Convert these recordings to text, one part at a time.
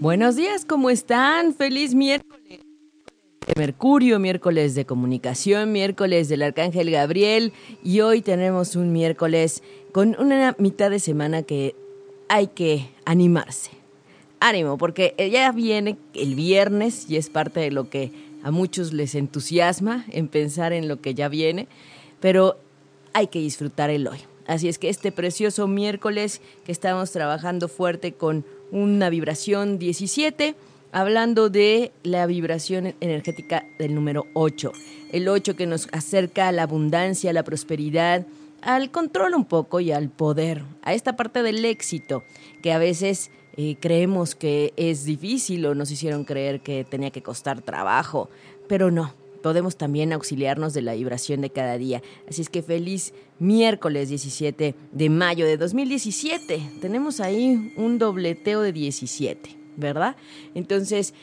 Buenos días, ¿cómo están? Feliz miércoles. de Mercurio, miércoles de comunicación, miércoles del Arcángel Gabriel y hoy tenemos un miércoles con una mitad de semana que hay que animarse. Ánimo, porque ya viene el viernes y es parte de lo que a muchos les entusiasma en pensar en lo que ya viene, pero hay que disfrutar el hoy. Así es que este precioso miércoles que estamos trabajando fuerte con una vibración 17, hablando de la vibración energética del número 8. El 8 que nos acerca a la abundancia, a la prosperidad, al control un poco y al poder, a esta parte del éxito que a veces eh, creemos que es difícil o nos hicieron creer que tenía que costar trabajo, pero no, podemos también auxiliarnos de la vibración de cada día. Así es que feliz miércoles 17 de mayo de 2017. Tenemos ahí un dobleteo de 17, ¿verdad? Entonces,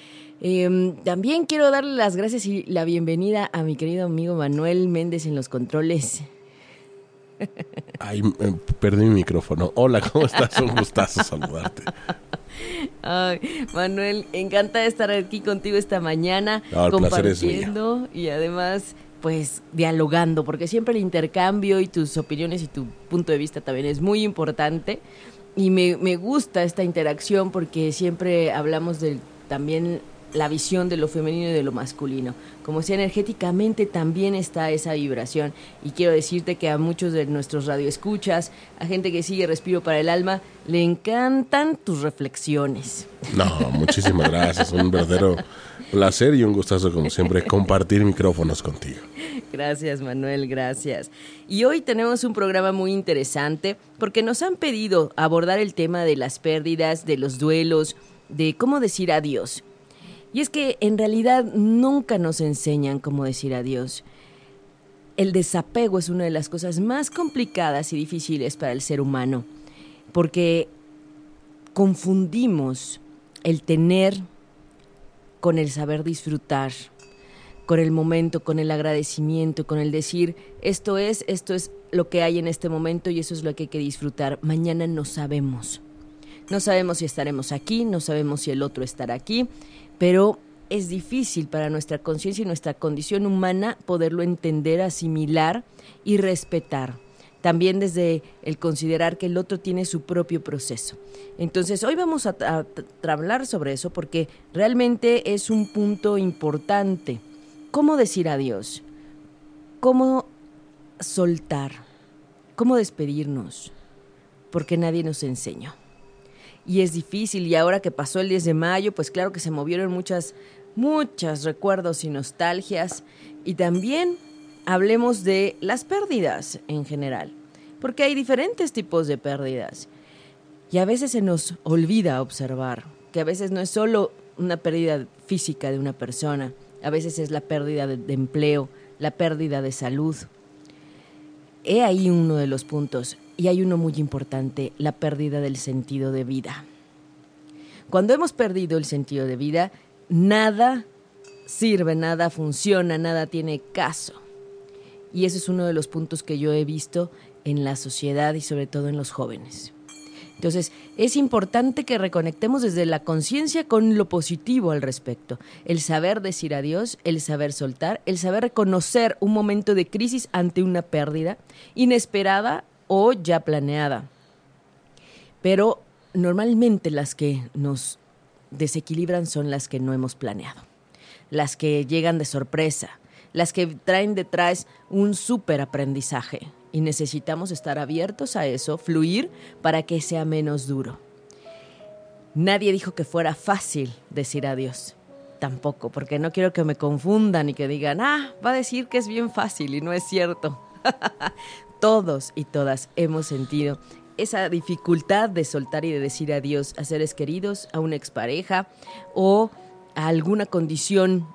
em, también quiero darle las gracias y la bienvenida a mi querido amigo Manuel Méndez en los controles. Ay, perdí mi micrófono. Hola, ¿cómo estás? Un gustazo saludarte. Ay, Manuel, encanta estar aquí contigo esta mañana, compartiendo y además pues dialogando, porque siempre el intercambio y tus opiniones y tu punto de vista también es muy importante. Y me, me gusta esta interacción porque siempre hablamos de también la visión de lo femenino y de lo masculino. Como si energéticamente también está esa vibración. Y quiero decirte que a muchos de nuestros radioescuchas, a gente que sigue Respiro para el Alma, le encantan tus reflexiones. No, muchísimas gracias. Un verdadero placer y un gustazo, como siempre, compartir micrófonos contigo. Gracias, Manuel, gracias. Y hoy tenemos un programa muy interesante porque nos han pedido abordar el tema de las pérdidas, de los duelos, de cómo decir adiós. Y es que en realidad nunca nos enseñan cómo decir adiós. El desapego es una de las cosas más complicadas y difíciles para el ser humano, porque confundimos el tener con el saber disfrutar, con el momento, con el agradecimiento, con el decir, esto es, esto es lo que hay en este momento y eso es lo que hay que disfrutar. Mañana no sabemos. No sabemos si estaremos aquí, no sabemos si el otro estará aquí pero es difícil para nuestra conciencia y nuestra condición humana poderlo entender, asimilar y respetar. También desde el considerar que el otro tiene su propio proceso. Entonces, hoy vamos a, hablar sobre eso porque realmente es un punto importante. ¿Cómo decir adiós? ¿Cómo soltar? ¿Cómo despedirnos? Porque nadie nos enseñó y es difícil. Y ahora que pasó el 10 de mayo, pues claro que se movieron muchas, muchos recuerdos y nostalgias. Y también hablemos de las pérdidas en general, porque hay diferentes tipos de pérdidas. Y a veces se nos olvida observar que a veces no es solo una pérdida física de una persona, a veces es la pérdida de, de empleo, la pérdida de salud. He ahí uno de los puntos. Y hay uno muy importante, la pérdida del sentido de vida. Cuando hemos perdido el sentido de vida, nada sirve, nada funciona, nada tiene caso. Y ese es uno de los puntos que yo he visto en la sociedad y sobre todo en los jóvenes. Entonces, es importante que reconectemos desde la conciencia con lo positivo al respecto. El saber decir adiós, el saber soltar, el saber reconocer un momento de crisis ante una pérdida inesperada o ya planeada. Pero normalmente las que nos desequilibran son las que no hemos planeado, las que llegan de sorpresa, las que traen detrás un súper aprendizaje y necesitamos estar abiertos a eso, fluir para que sea menos duro. Nadie dijo que fuera fácil decir adiós. Tampoco, porque no quiero que me confundan y que digan, ah, va a decir que es bien fácil y no es cierto. todos y todas hemos sentido esa dificultad de soltar y de decir adiós a seres queridos, a una expareja o a alguna condición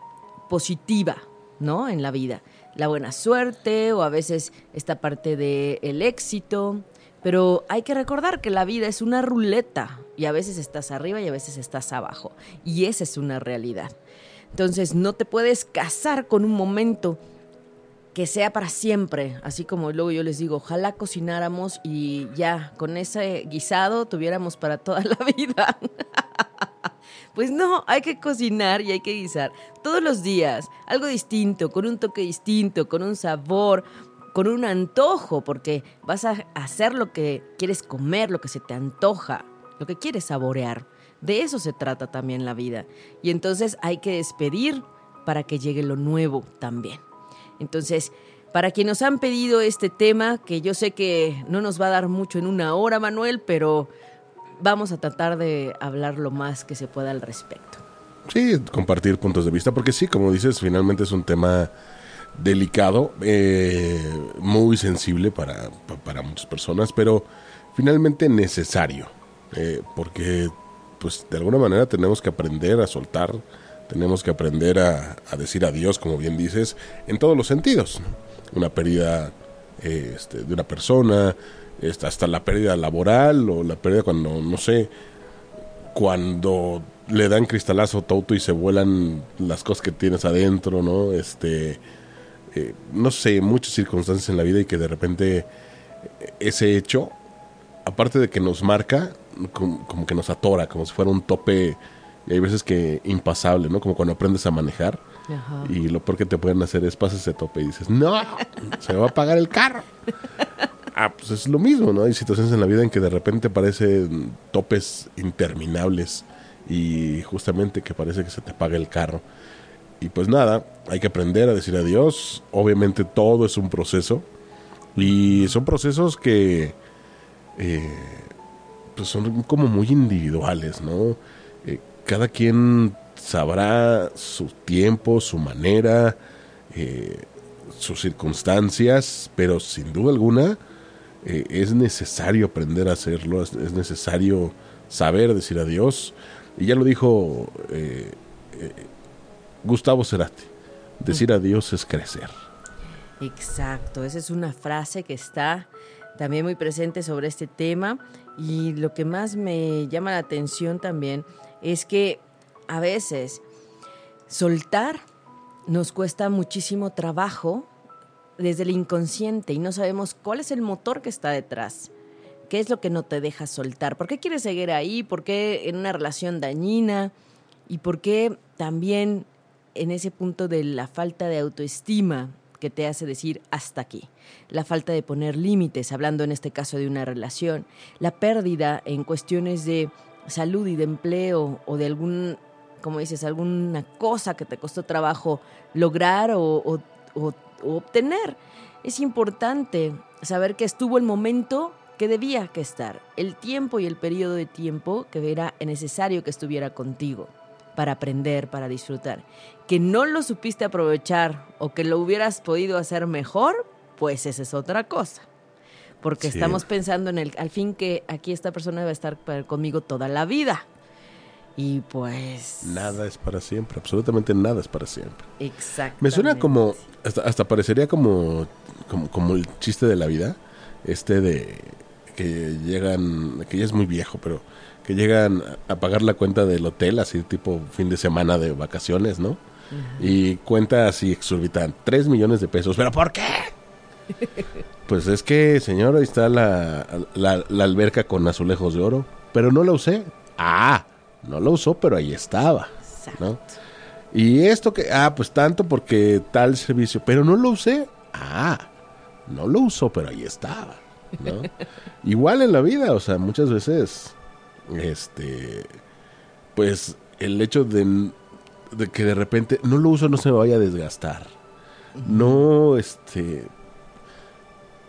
positiva, ¿no? En la vida. La buena suerte o a veces esta parte del éxito. Pero hay que recordar que la vida es una ruleta y a veces estás arriba y a veces estás abajo. Y esa es una realidad. Entonces no te puedes casar con un momento que sea para siempre, así como luego yo les digo, ojalá cocináramos y ya con ese guisado tuviéramos para toda la vida. pues no, hay que cocinar y hay que guisar todos los días, algo distinto, con un toque distinto, con un sabor, con un antojo, porque vas a hacer lo que quieres comer, lo que se te antoja, lo que quieres saborear. De eso se trata también la vida. Y entonces hay que despedir para que llegue lo nuevo también. Entonces, para quienes nos han pedido este tema, que yo sé que no nos va a dar mucho en una hora, Manuel, pero vamos a tratar de hablar lo más que se pueda al respecto. Sí, compartir puntos de vista, porque sí, como dices, finalmente es un tema delicado, eh, muy sensible para, para, muchas personas, pero finalmente necesario, eh, porque pues de alguna manera tenemos que aprender a soltar, tenemos que aprender a, decir adiós, como bien dices, en todos los sentidos. Una pérdida eh, este, de una persona, hasta la pérdida laboral o la pérdida cuando, no sé, cuando le dan cristalazo a tu auto y se vuelan las cosas que tienes adentro, ¿no? Este, eh, no sé, muchas circunstancias en la vida y que de repente ese hecho, aparte de que nos marca, como, que nos atora, como si fuera un tope, y hay veces que impasable, ¿no? Como cuando aprendes a manejar y lo peor que te pueden hacer es pasar ese tope y dices, no, se me va a apagar el carro. Ah, pues es lo mismo, ¿no? Hay situaciones en la vida en que de repente parecen topes interminables y justamente que parece que se te apaga el carro. Y pues nada, hay que aprender a decir adiós. Obviamente todo es un proceso y son procesos que eh, pues son como muy individuales, ¿no? Eh, cada quien sabrá su tiempo, su manera, eh, sus circunstancias, pero sin duda alguna eh, es necesario aprender a hacerlo, es, necesario saber decir adiós. Y ya lo dijo Gustavo Cerati, decir adiós es crecer. Exacto, esa es una frase que está también muy presente sobre este tema y lo que más me llama la atención también es que a veces soltar nos cuesta muchísimo trabajo desde el inconsciente y no sabemos cuál es el motor que está detrás. ¿Qué es lo que no te deja soltar? ¿Por qué quieres seguir ahí? ¿Por qué en una relación dañina? ¿Y por qué también en ese punto de la falta de autoestima que te hace decir hasta aquí. La falta de poner límites, hablando en este caso de una relación. La pérdida en cuestiones de salud y de empleo o de algún, como dices, alguna cosa que te costó trabajo lograr o, obtener. Es importante saber que estuvo el momento que debía que estar, el tiempo y el periodo de tiempo que era necesario que estuviera contigo para aprender, para disfrutar. Que no lo supiste aprovechar o que lo hubieras podido hacer mejor, pues esa es otra cosa. Porque estamos pensando en el, al fin que aquí esta persona va a estar conmigo toda la vida. Y pues... Nada es para siempre, absolutamente nada es para siempre. Exacto. Me suena como, hasta, hasta parecería como, como, como el chiste de la vida, este de que llegan, que ya es muy viejo, pero que llegan a pagar la cuenta del hotel, así tipo fin de semana de vacaciones, ¿no? Y cuenta así exorbitan, 3 millones de pesos. ¿Pero por qué? pues es que, señor, ahí está la, la, alberca con azulejos de oro, pero no la usé. Ah, no la usó, pero ahí estaba, ¿no? Y esto que, ah, pues tanto porque tal servicio, pero no lo usé. Ah, no lo usó, pero ahí estaba, ¿no? Igual en la vida, o sea, muchas veces este, pues el hecho de, que de repente no lo uso no se me vaya a desgastar. No, este,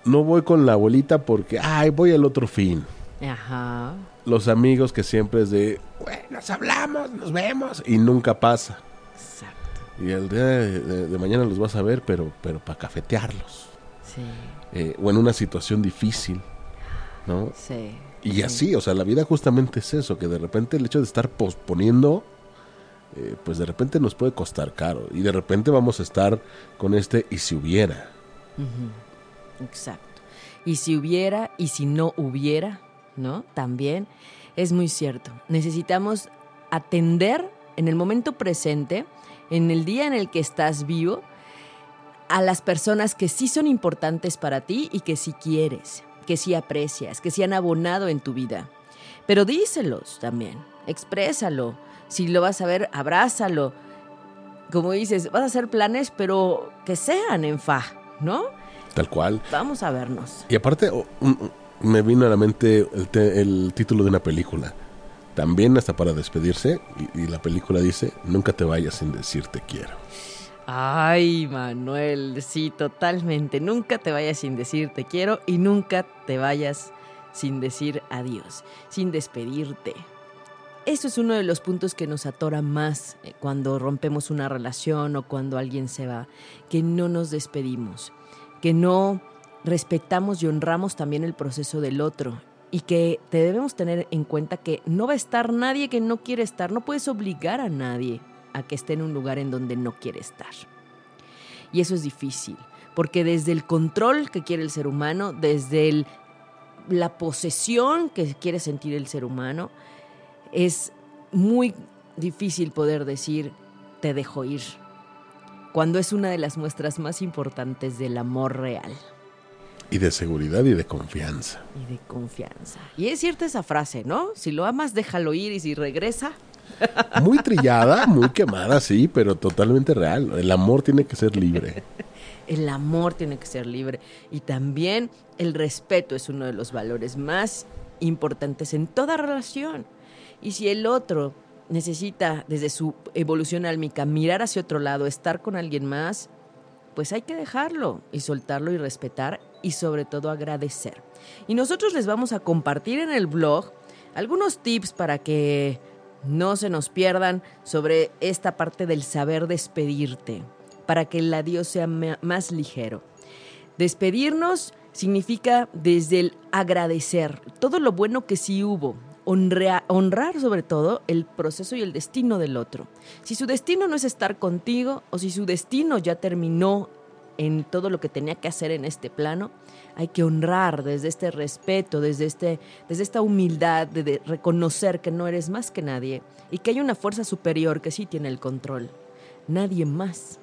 no voy con la abuelita porque, ay, voy al otro fin. Ajá. Los amigos que siempre es de, bueno, nos hablamos, nos vemos, y nunca pasa. Exacto. Y el día de, mañana los vas a ver, pero, pero para cafetearlos. Sí. Eh, o en una situación difícil. ¿no? Sí. Y así, o sea, la vida justamente es eso, que de repente el hecho de estar posponiendo, eh, pues de repente nos puede costar caro. Y de repente vamos a estar con este y si hubiera. Exacto. Y si hubiera y si no hubiera, ¿no? También es muy cierto. Necesitamos atender en el momento presente, en el día en el que estás vivo, a las personas que sí son importantes para ti y que sí quieres, que sí aprecias, que sí han abonado en tu vida. Pero díselos también, exprésalo. Si lo vas a ver, abrázalo. Como dices, vas a hacer planes, pero que sean en fa, ¿no? Tal cual. Vamos a vernos. Y aparte, oh, me vino a la mente el, te- el título de una película. También hasta para despedirse, y, y la película dice, nunca te vayas sin decir te quiero. Ay, Manuel, sí, totalmente. Nunca te vayas sin decir te quiero y nunca te vayas sin decir adiós, sin despedirte. Eso es uno de los puntos que nos atora más eh, cuando rompemos una relación o cuando alguien se va, que no nos despedimos, que no respetamos y honramos también el proceso del otro. Y que te debemos tener en cuenta que no va a estar nadie que no quiere estar, no puedes obligar a nadie a que esté en un lugar en donde no quiere estar. Y eso es difícil, porque desde el control que quiere el ser humano, desde el- la posesión que quiere sentir el ser humano, es muy difícil poder decir te dejo ir, cuando es una de las muestras más importantes del amor real Y de seguridad y de confianza. y de confianza. Y es cierta esa frase, ¿no? Si lo amas, déjalo ir y si regresa, Muy trillada, muy quemada, sí, pero totalmente real. El amor tiene que ser libre. El amor tiene que ser libre y también el respeto es uno de los valores más importantes en toda relación. Y si el otro necesita, desde su evolución álmica, mirar hacia otro lado, estar con alguien más, pues hay que dejarlo y soltarlo y respetar y sobre todo agradecer. Y nosotros les vamos a compartir en el blog algunos tips para que no se nos pierdan sobre esta parte del saber despedirte, para que el adiós sea más ligero. Despedirnos significa desde el agradecer todo lo bueno que sí hubo, honra- honrar sobre todo el proceso y el destino del otro. Si su destino no es estar contigo o si su destino ya terminó en todo lo que tenía que hacer en este plano, hay que honrar desde este respeto, desde, este, desde esta humildad de, de reconocer que no eres más que nadie y que hay una fuerza superior que sí tiene el control. Nadie más.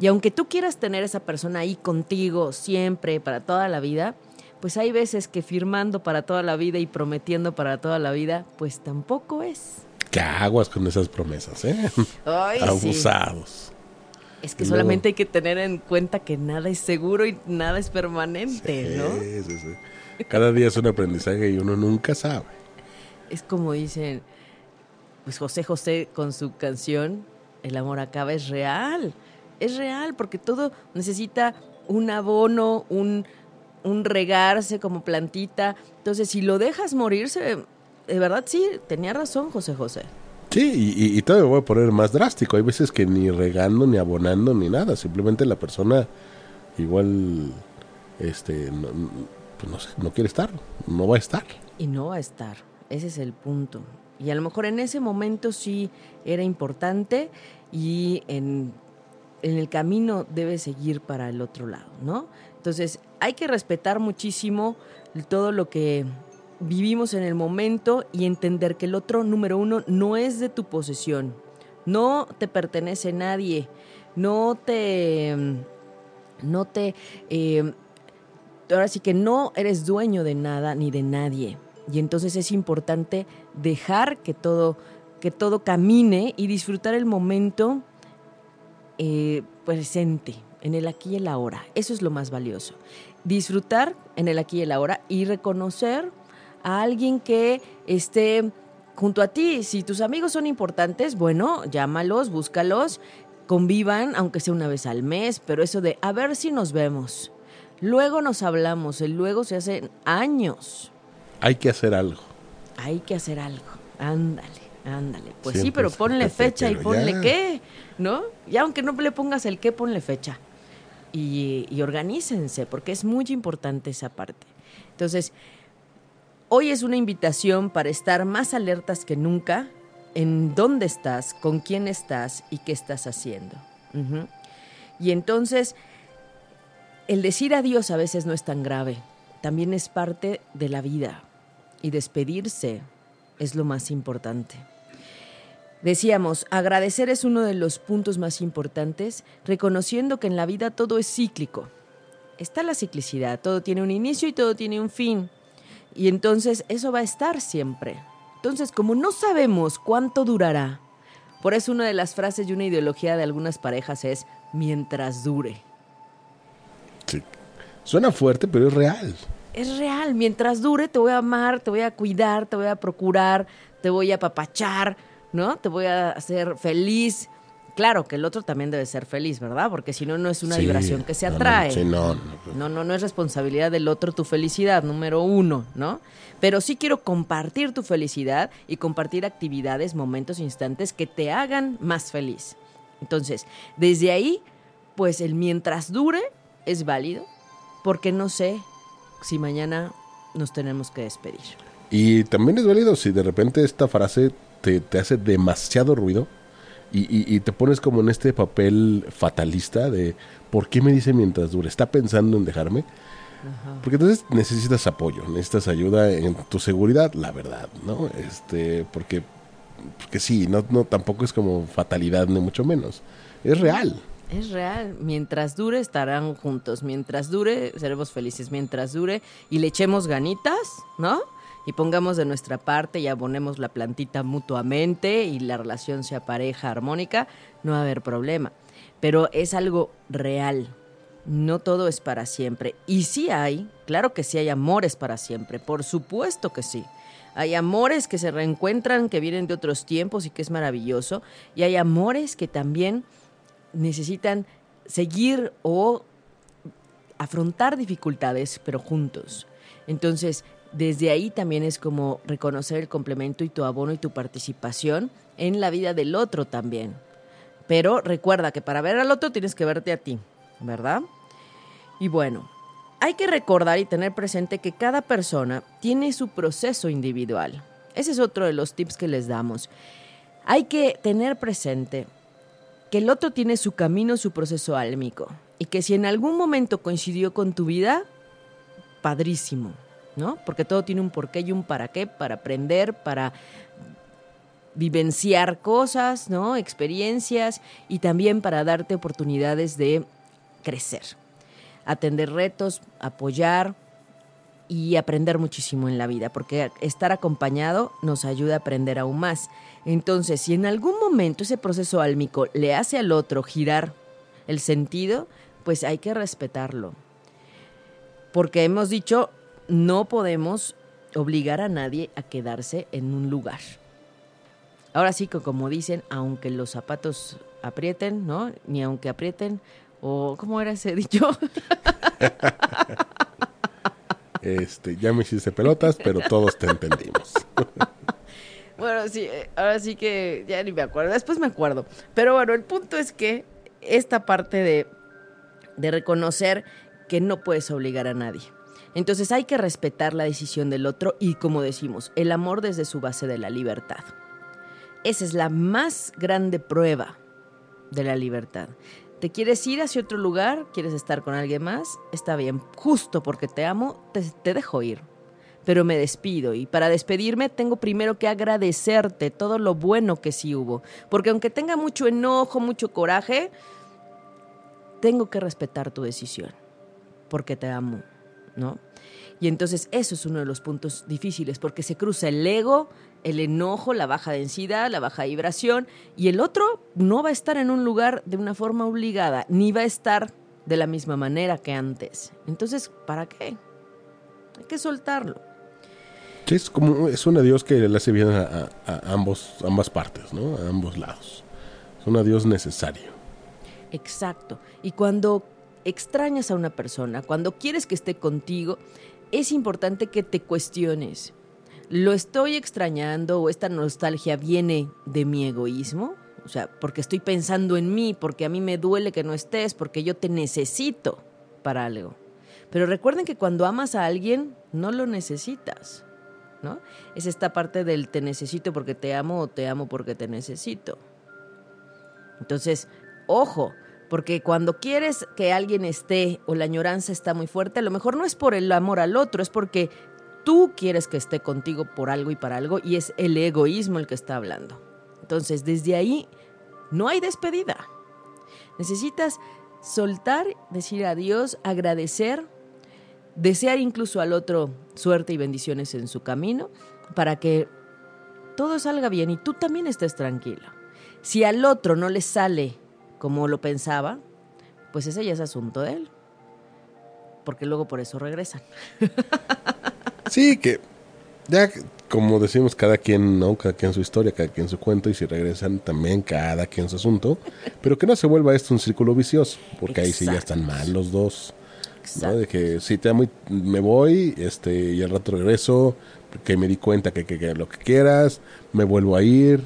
Y aunque tú quieras tener esa persona ahí contigo siempre, para toda la vida, pues hay veces que firmando para toda la vida y prometiendo para toda la vida, pues tampoco es. ¿Qué aguas con esas promesas, eh? Ay, sí. Abusados. Es que Y luego- solamente hay que tener en cuenta que nada es seguro y nada es permanente, ¿no? Sí, sí, sí. Cada día es un aprendizaje y uno nunca sabe. Es como dicen, pues José José con su canción, El amor acaba, es real. Es real porque todo necesita un abono, un, un regarse como plantita. Entonces, si lo dejas morirse, de verdad sí, tenía razón José José. Sí, y, y, todavía voy a poner más drástico. Hay veces que ni regando, ni abonando, ni nada. Simplemente la persona igual, este, no, pues no sé, no quiere estar, no va a estar. Y no va a estar. Ese es el punto. Y a lo mejor en ese momento sí era importante y en, en el camino debe seguir para el otro lado, ¿no? Entonces hay que respetar muchísimo todo lo que vivimos en el momento y entender que el otro, número uno, no es de tu posesión. No te pertenece nadie. No te... No te... eh, ahora sí que no eres dueño de nada ni de nadie. Y entonces es importante dejar que todo, que todo camine y disfrutar el momento eh, presente, en el aquí y el ahora. Eso es lo más valioso. Disfrutar en el aquí y el ahora y reconocer a alguien que esté junto a ti. Si tus amigos son importantes, bueno, llámalos, búscalos, convivan, aunque sea una vez al mes, pero eso de a ver si nos vemos. Luego nos hablamos, el luego se hace años. Hay que hacer algo. Hay que hacer algo. Ándale, ándale. Pues sí, pero ponle fecha y ponle ya. qué, ¿no? Y aunque no le pongas el qué, ponle fecha. Y, y organícense, porque es muy importante esa parte. Entonces, Hoy es una invitación para estar más alertas que nunca en dónde estás, con quién estás y qué estás haciendo. Y entonces, el decir adiós a veces no es tan grave, también es parte de la vida. Y despedirse es lo más importante. Decíamos, agradecer es uno de los puntos más importantes, reconociendo que en la vida todo es cíclico. Está la ciclicidad, todo tiene un inicio y todo tiene un fin. Y entonces eso va a estar siempre. Entonces, como no sabemos cuánto durará, por eso una de las frases y una ideología de algunas parejas es mientras dure. Sí. Suena fuerte, pero es real. Es real, mientras dure te voy a amar, te voy a cuidar, te voy a procurar, te voy a apapachar, ¿no? Te voy a hacer feliz. Claro que el otro también debe ser feliz, ¿verdad? Porque si no, no es una Sí. vibración que se no, atrae. sí, no, no. No, no, no es responsabilidad del otro tu felicidad, número uno, ¿no? Pero sí quiero compartir tu felicidad y compartir actividades, momentos, instantes que te hagan más feliz. Entonces, desde ahí, pues el mientras dure es válido, porque no sé si mañana nos tenemos que despedir. Y también es válido si de repente esta frase te, te hace demasiado ruido y, y- y te pones como en este papel fatalista de ¿por qué me dice mientras dure? ¿Está pensando en dejarme? Porque entonces necesitas apoyo, necesitas ayuda en tu seguridad, la verdad, ¿no? Este, porque, porque sí, no, no, tampoco es como fatalidad, ni mucho menos. Es real. Es real. Mientras dure, estarán juntos. Mientras dure, seremos felices. Mientras dure y le echemos ganitas, ¿no? Y pongamos de nuestra parte y abonemos la plantita mutuamente y la relación sea pareja, armónica, no va a haber problema. Pero es algo real. No todo es para siempre. Y sí hay, claro que sí hay amores para siempre. Por supuesto que sí. Hay amores que se reencuentran, que vienen de otros tiempos y que es maravilloso. Y hay amores que también necesitan seguir o afrontar dificultades, pero juntos. Entonces, desde ahí también es como reconocer el complemento y tu abono y tu participación en la vida del otro también. Pero recuerda que para ver al otro tienes que verte a ti, ¿verdad? Y bueno, hay que recordar y tener presente que cada persona tiene su proceso individual. Ese es otro de los tips que les damos. Hay que tener presente que el otro tiene su camino, su proceso álmico. Y que si en algún momento coincidió con tu vida, padrísimo, ¿no? Porque todo tiene un porqué y un para qué, para aprender, para vivenciar cosas, ¿no? Experiencias y también para darte oportunidades de crecer, atender retos, apoyar y aprender muchísimo en la vida, porque estar acompañado nos ayuda a aprender aún más. Entonces, si en algún momento ese proceso álmico le hace al otro girar el sentido, pues hay que respetarlo. Porque hemos dicho, no podemos obligar a nadie a quedarse en un lugar. Ahora sí que como dicen, aunque los zapatos aprieten, ¿no? Ni aunque aprieten, o ¿cómo era ese dicho? Este, ya me hiciste pelotas, pero todos te entendimos. Bueno, sí, ahora sí que ya ni me acuerdo, después me acuerdo. Pero bueno, el punto es que esta parte de, de reconocer que no puedes obligar a nadie. Entonces hay que respetar la decisión del otro y como decimos, el amor desde su base de la libertad. Esa es la más grande prueba de la libertad. ¿Te quieres ir hacia otro lugar? ¿Quieres estar con alguien más? Está bien, justo porque te amo, te, dejo ir. Pero me despido y para despedirme tengo primero que agradecerte todo lo bueno que sí hubo. Porque aunque tenga mucho enojo, mucho coraje, tengo que respetar tu decisión. Porque te amo, ¿no? Y entonces eso es uno de los puntos difíciles, porque se cruza el ego, el enojo, la baja densidad, la baja vibración, y el otro no va a estar en un lugar de una forma obligada, ni va a estar de la misma manera que antes. Entonces, ¿para qué? Hay que soltarlo. Sí, es como es un adiós que le hace bien a, a- a ambos, ambas partes, ¿no? A ambos lados. Es un adiós necesario. Exacto. Y cuando extrañas a una persona, cuando quieres que esté contigo, es importante que te cuestiones. ¿Lo estoy extrañando o esta nostalgia viene de mi egoísmo? O sea, porque estoy pensando en mí, porque a mí me duele que no estés, porque yo te necesito para algo. Pero recuerden que cuando amas a alguien, no lo necesitas. ¿no? Es esta parte del te necesito porque te amo o te amo porque te necesito. Entonces, ojo, porque cuando quieres que alguien esté o la añoranza está muy fuerte, a lo mejor no es por el amor al otro, es porque tú quieres que esté contigo por algo y para algo y es el egoísmo el que está hablando. Entonces, desde ahí no hay despedida. Necesitas soltar, decir adiós, agradecer, desear incluso al otro suerte y bendiciones en su camino para que todo salga bien y tú también estés tranquilo. Si al otro no le sale como lo pensaba, pues ese ya es asunto de él. Porque luego por eso regresan. Sí, que ya como decimos, cada quien, ¿no? Cada quien su historia, cada quien su cuento, y si regresan también cada quien su asunto, pero que no se vuelva esto un círculo vicioso, porque ahí sí ya están mal los dos. ¿no? De que si te amo y me voy, este, y al rato regreso, que me di cuenta que, que, lo que quieras, me vuelvo a ir,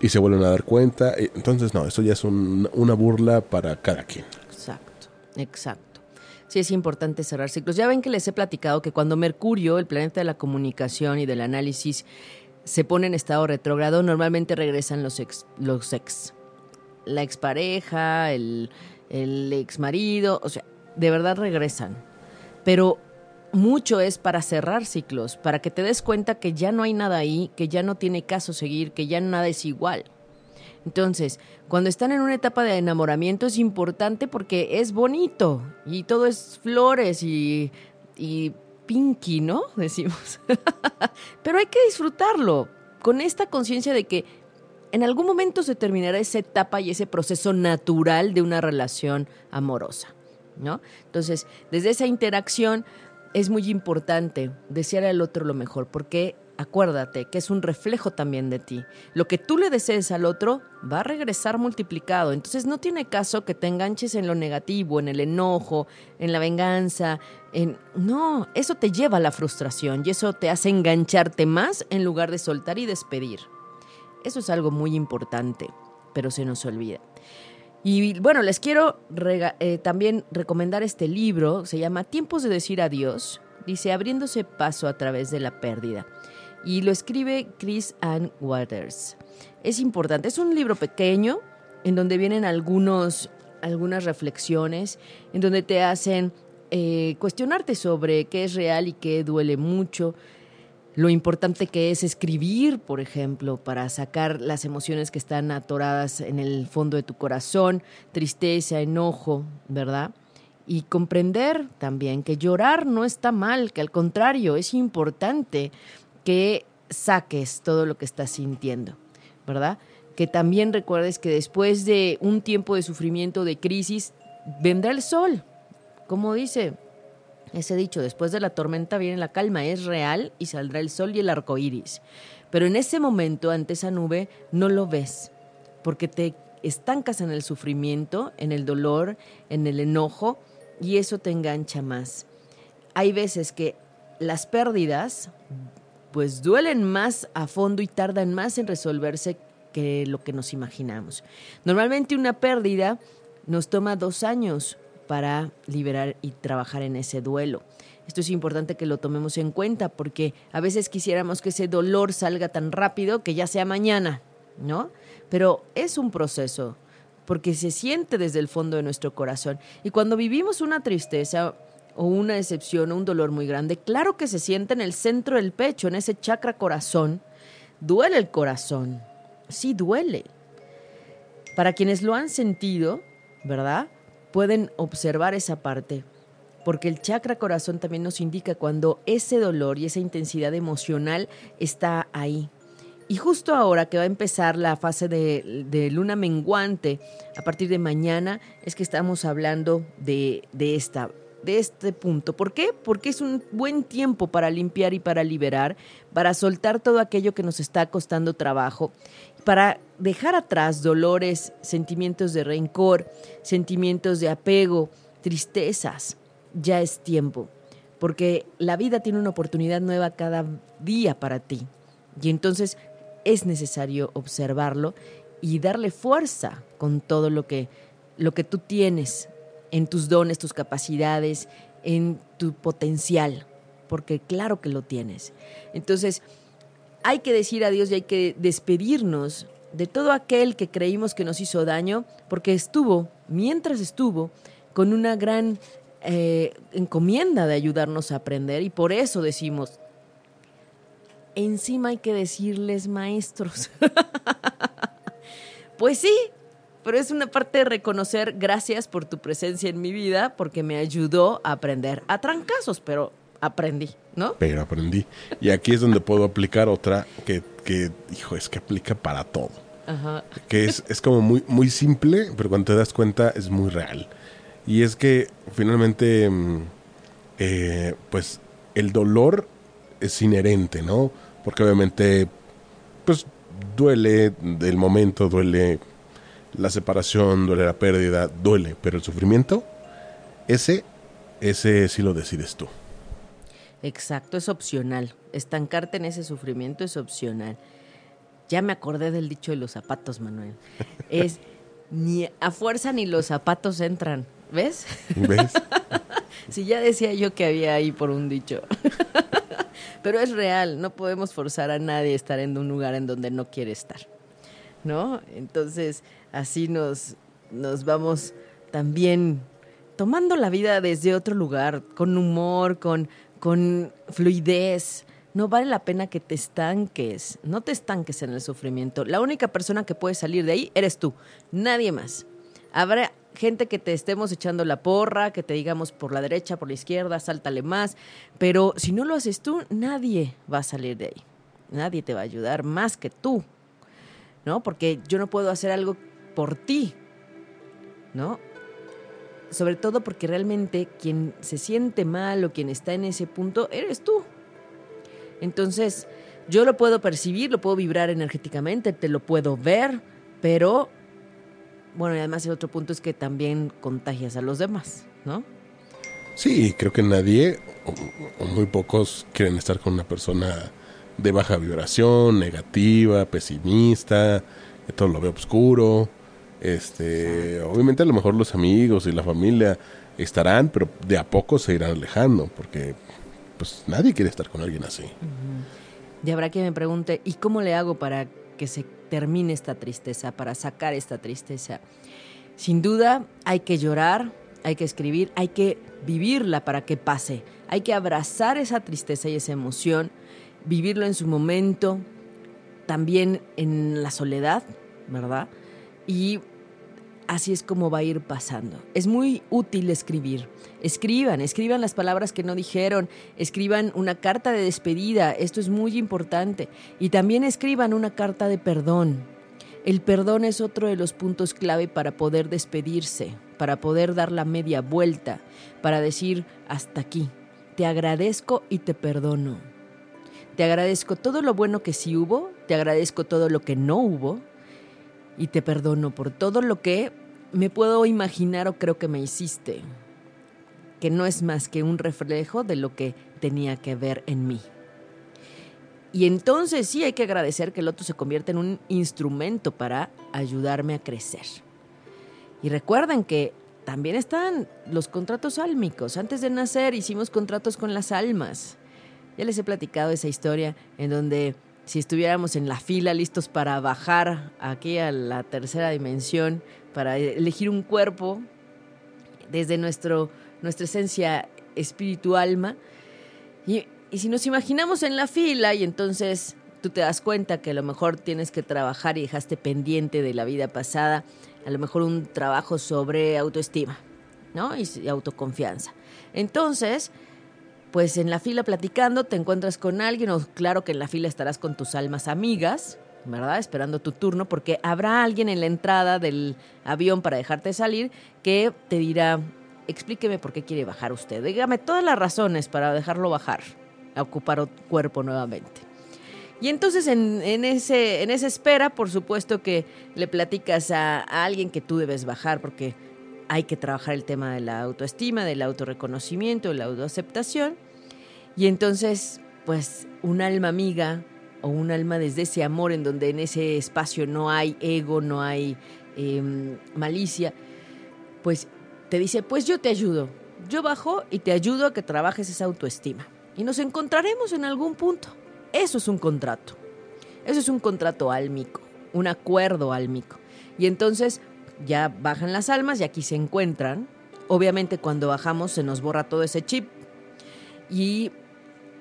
y se vuelven a dar cuenta. Entonces, no, eso ya es una burla para cada quien. Exacto, exacto sí es importante cerrar ciclos. Ya ven que les he platicado que cuando Mercurio, el planeta de la comunicación y del análisis, se pone en estado retrógrado, normalmente regresan los ex, los ex. La expareja, el, el ex marido, o sea, de verdad regresan. Pero mucho es para cerrar ciclos, para que te des cuenta que ya no hay nada ahí, que ya no tiene caso seguir, que ya nada es igual. Entonces, cuando están en una etapa de enamoramiento es importante porque es bonito y todo es flores y, y pinky, ¿no? Decimos. Pero hay que disfrutarlo con esta conciencia de que en algún momento se terminará esa etapa y ese proceso natural de una relación amorosa, ¿no? Entonces, desde esa interacción es muy importante desear al otro lo mejor, porque acuérdate que es un reflejo también de ti. Lo que tú le desees al otro va a regresar multiplicado. Entonces no tiene caso que te enganches en lo negativo, en el enojo, en la venganza. En... No, eso te lleva a la frustración y eso te hace engancharte más en lugar de soltar y despedir. Eso es algo muy importante, pero se nos olvida. Y bueno, les quiero eh, también recomendar este libro, se llama Tiempos de decir adiós, dice abriéndose paso a través de la pérdida y lo escribe Chris Ann Waters. Es importante, es un libro pequeño en donde vienen algunos, algunas reflexiones, en donde te hacen eh, cuestionarte sobre qué es real y qué duele mucho, lo importante que es escribir, por ejemplo, para sacar las emociones que están atoradas en el fondo de tu corazón, tristeza, enojo, ¿verdad? Y comprender también que llorar no está mal, que al contrario es importante que saques todo lo que estás sintiendo, ¿verdad? Que también recuerdes que después de un tiempo de sufrimiento, de crisis, vendrá el sol. Como dice ese dicho, después de la tormenta viene la calma, es real y saldrá el sol y el arco iris. Pero en ese momento, ante esa nube, no lo ves, porque te estancas en el sufrimiento, en el dolor, en el enojo, y eso te engancha más. Hay veces que las pérdidas pues duelen más a fondo y tardan más en resolverse que lo que nos imaginamos. Normalmente una pérdida nos toma dos años para liberar y trabajar en ese duelo. Esto es importante que lo tomemos en cuenta porque a veces quisiéramos que ese dolor salga tan rápido que ya sea mañana, ¿no? Pero es un proceso porque se siente desde el fondo de nuestro corazón. Y cuando vivimos una tristeza, o una decepción o un dolor muy grande, claro que se siente en el centro del pecho, en ese chakra corazón. Duele el corazón, sí duele. Para quienes lo han sentido, ¿verdad? Pueden observar esa parte, porque el chakra corazón también nos indica cuando ese dolor y esa intensidad emocional está ahí. Y justo ahora que va a empezar la fase de, luna menguante, a partir de mañana, es que estamos hablando de, de de este punto. ¿Por qué? Porque es un buen tiempo para limpiar y para liberar, para soltar todo aquello que nos está costando trabajo, para dejar atrás dolores, sentimientos de rencor, sentimientos de apego, tristezas. Ya es tiempo, porque la vida tiene una oportunidad nueva cada día para ti. Y entonces es necesario observarlo y darle fuerza con todo lo que, lo que tú tienes en tus dones, tus capacidades, en tu potencial. porque claro que lo tienes. Entonces, hay que decir adiós y hay que despedirnos de todo aquel que creímos que nos hizo daño, porque estuvo, mientras estuvo, con una gran eh, encomienda de ayudarnos a aprender y por eso decimos, encima hay que decirles maestros. pues sí, pero es una parte de reconocer gracias por tu presencia en mi vida porque me ayudó a aprender a trancazos, pero aprendí, ¿no? Pero aprendí. Y aquí es donde puedo aplicar otra que, que hijo, es que aplica para todo. Ajá. Que es, es como muy, muy simple, pero cuando te das cuenta es muy real. Y es que finalmente, mm, eh, pues el dolor es inherente, ¿no? Porque obviamente, pues duele del momento, duele la separación, duele la pérdida, duele, pero el sufrimiento, ese, ese sí lo decides tú. Exacto, es opcional. Estancarte en ese sufrimiento es opcional. Ya me acordé del dicho de los zapatos, Manuel. Es ni a fuerza ni los zapatos entran. ¿Ves? ¿Ves? si ya decía yo que había ahí por un dicho. Pero es real, no podemos forzar a nadie a estar en un lugar en donde no quiere estar. ¿No? Entonces, así nos, nos vamos también tomando la vida desde otro lugar, con humor, con, con fluidez. No vale la pena que te estanques, no te estanques en el sufrimiento. La única persona que puede salir de ahí eres tú, nadie más. Habrá gente que te estemos echando la porra, que te digamos por la derecha, por la izquierda, sáltale más, pero si no lo haces tú, nadie va a salir de ahí. Nadie te va a ayudar más que tú, ¿no? Porque yo no puedo hacer algo por ti, ¿no? Sobre todo porque realmente quien se siente mal o quien está en ese punto eres tú. Entonces, yo lo puedo percibir, lo puedo vibrar energéticamente, te lo puedo ver, pero bueno, y además el otro punto es que también contagias a los demás, ¿no? Sí, creo que nadie o, muy pocos quieren estar con una persona de baja vibración, negativa, pesimista, que todo lo ve oscuro. Este, obviamente a lo mejor los amigos y la familia estarán, pero de a poco se irán alejando, porque pues nadie quiere estar con alguien así. Y habrá quien me pregunte, ¿y cómo le hago para que se termine esta tristeza, para sacar esta tristeza. Sin duda hay que llorar, hay que escribir, hay que vivirla para que pase. Hay que abrazar esa tristeza y esa emoción, vivirlo en su momento, también en la soledad, ¿verdad? Y así es como va a ir pasando. Es muy útil escribir. Escriban, escriban las palabras que no dijeron, escriban una carta de despedida, esto es muy importante. Y también escriban una carta de perdón. El perdón es otro de los puntos clave para poder despedirse, para poder dar la media vuelta, para decir hasta aquí. Te agradezco y te perdono. Te agradezco todo lo bueno que sí hubo, te agradezco todo lo que no hubo, y te perdono por todo lo que me puedo imaginar o creo que me hiciste, que no es más que un reflejo de lo que tenía que ver en mí. Y entonces sí hay que agradecer que el otro se convierta en un instrumento para ayudarme a crecer. Y recuerden que también están los contratos álmicos. Antes de nacer hicimos contratos con las almas. Ya les he platicado esa historia en donde si estuviéramos en la fila listos para bajar aquí a la tercera dimensión, para elegir un cuerpo desde nuestro, nuestra esencia espíritu alma. Y, y si nos imaginamos en la fila y entonces tú te das cuenta que a lo mejor tienes que trabajar y dejaste pendiente de la vida pasada, a lo mejor un trabajo sobre autoestima, ¿no? Y autoconfianza. Entonces, pues en la fila platicando te encuentras con alguien o claro que en la fila estarás con tus almas amigas, ¿verdad? Esperando tu turno porque habrá alguien en la entrada del avión para dejarte salir que te dirá, explíqueme por qué quiere bajar usted, dígame todas las razones para dejarlo bajar, a ocupar otro cuerpo nuevamente. Y entonces en, ese, en esa espera, por supuesto que le platicas a, a alguien que tú debes bajar porque hay que trabajar el tema de la autoestima, del autorreconocimiento, de la autoaceptación. Y entonces, pues, un alma amiga o un alma desde ese amor en donde en ese espacio no hay ego, no hay em, malicia, pues te dice, pues yo te ayudo, yo bajo y te ayudo a que trabajes esa autoestima. y nos encontraremos en algún punto. Eso es un contrato. Eso es un contrato álmico, un acuerdo álmico. Y entonces ya bajan las almas y aquí se encuentran. Obviamente cuando bajamos se nos borra todo ese chip y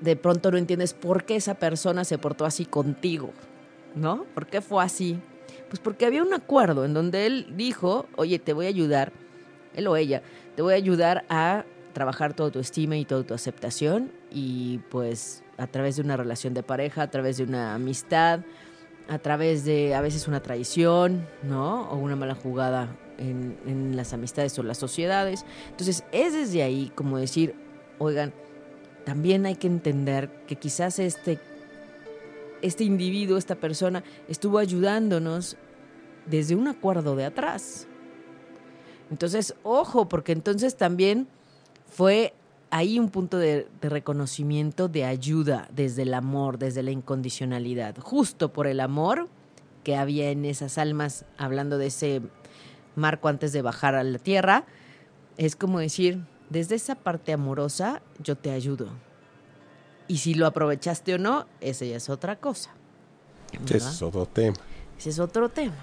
de pronto no entiendes por qué esa persona se portó así contigo, ¿no? ¿Por qué fue así? Pues porque había un acuerdo en donde él dijo, oye, te voy a ayudar, él o ella, te voy a ayudar a trabajar toda tu estima y toda tu aceptación y pues a través de una relación de pareja, a través de una amistad, a través de a veces una traición, ¿no? O una mala jugada en, las amistades o las sociedades. Entonces es desde ahí como decir, oigan, también hay que entender que quizás este, este individuo, esta persona, estuvo ayudándonos desde un acuerdo de atrás. Entonces, ojo, porque entonces también fue ahí un punto de, de, reconocimiento, de ayuda desde el amor, desde la incondicionalidad, justo por el amor que había en esas almas, hablando de ese marco antes de bajar a la tierra, es como decir, desde esa parte amorosa yo te ayudo. Y si lo aprovechaste o no, esa ya es otra cosa. Ese es otro tema. Ese es otro tema.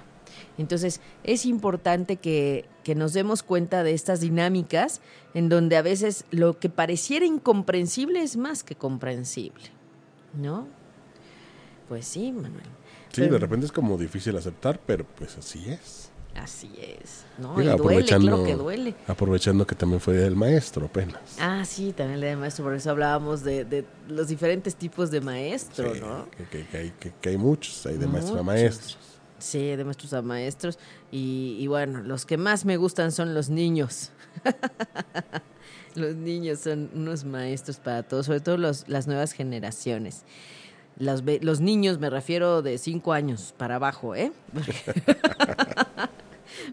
Entonces, es importante que, que, nos demos cuenta de estas dinámicas en donde a veces lo que pareciera incomprensible es más que comprensible. ¿No? Pues sí, Manuel. Sí, pero, de repente es como difícil aceptar, pero pues así es. Así es. No, y duele, claro que duele. Aprovechando que también fue del maestro apenas. Ah, sí, también el del maestro, por eso hablábamos de, de los diferentes tipos de maestro, sí, ¿no? Que, que, que, hay, que, hay muchos, hay de maestros a maestros. Sí, de maestros a maestros. Y, bueno, los que más me gustan son los niños. los niños son unos maestros para todos, sobre todo las nuevas generaciones. Los, los niños, me refiero de cinco años para abajo, ¿eh?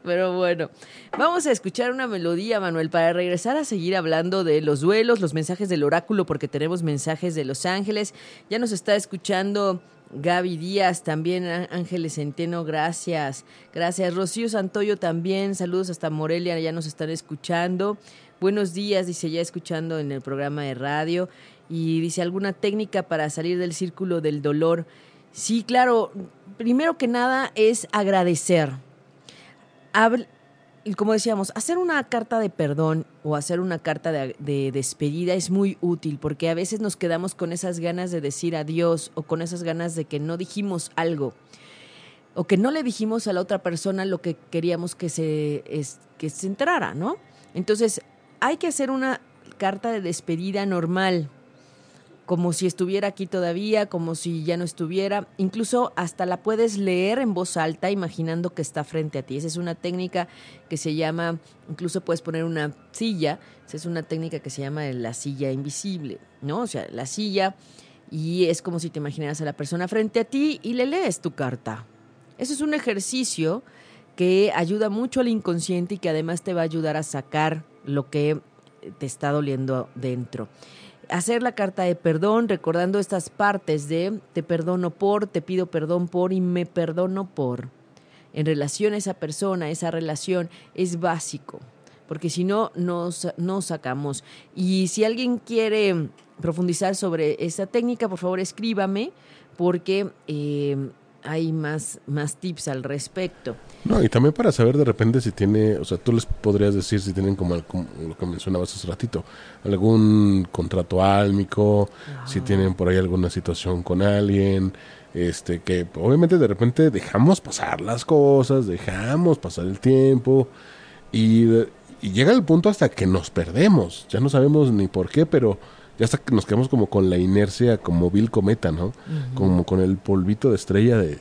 Pero bueno, vamos a escuchar una melodía, Manuel, para regresar a seguir hablando de los duelos, los mensajes del oráculo, porque tenemos mensajes de Los Ángeles. Ya nos está escuchando Gaby Díaz, también Ángeles Centeno, gracias. Gracias. Rocío Santoyo también, saludos hasta Morelia, ya nos están escuchando. Buenos días, dice ya escuchando en el programa de radio. Y dice, ¿alguna técnica para salir del círculo del dolor? Sí, claro. Primero que nada es agradecer y como decíamos, hacer una carta de perdón o hacer una carta de, de, despedida es muy útil porque a veces nos quedamos con esas ganas de decir adiós o con esas ganas de que no dijimos algo o que no le dijimos a la otra persona lo que queríamos que se, que se enterara, ¿no? Entonces, hay que hacer una carta de despedida normal, como si estuviera aquí todavía, como si ya no estuviera. Incluso hasta la puedes leer en voz alta imaginando que está frente a ti. Esa es una técnica que se llama, incluso puedes poner una silla, esa es una técnica que se llama la silla invisible, ¿no? O sea, la silla y es como si te imaginaras a la persona frente a ti y le lees tu carta. Eso es un ejercicio que ayuda mucho al inconsciente y que además te va a ayudar a sacar lo que te está doliendo dentro hacer la carta de perdón, recordando estas partes de te perdono por, te pido perdón por y me perdono por. En relación a esa persona, esa relación es básico, porque si no, nos, no sacamos. Y si alguien quiere profundizar sobre esa técnica, por favor escríbame, porque eh, hay más, más tips al respecto. No, y también para saber de repente si tiene, o sea, tú les podrías decir si tienen como, como lo que mencionabas hace ratito, algún contrato álmico, ah. si tienen por ahí alguna situación con alguien, este, que obviamente de repente dejamos pasar las cosas, dejamos pasar el tiempo y, y llega el punto hasta que nos perdemos, ya no sabemos ni por qué, pero ya hasta que nos quedamos como con la inercia, como Bill Cometa, ¿no? Uh -huh. Como con el polvito de estrella de,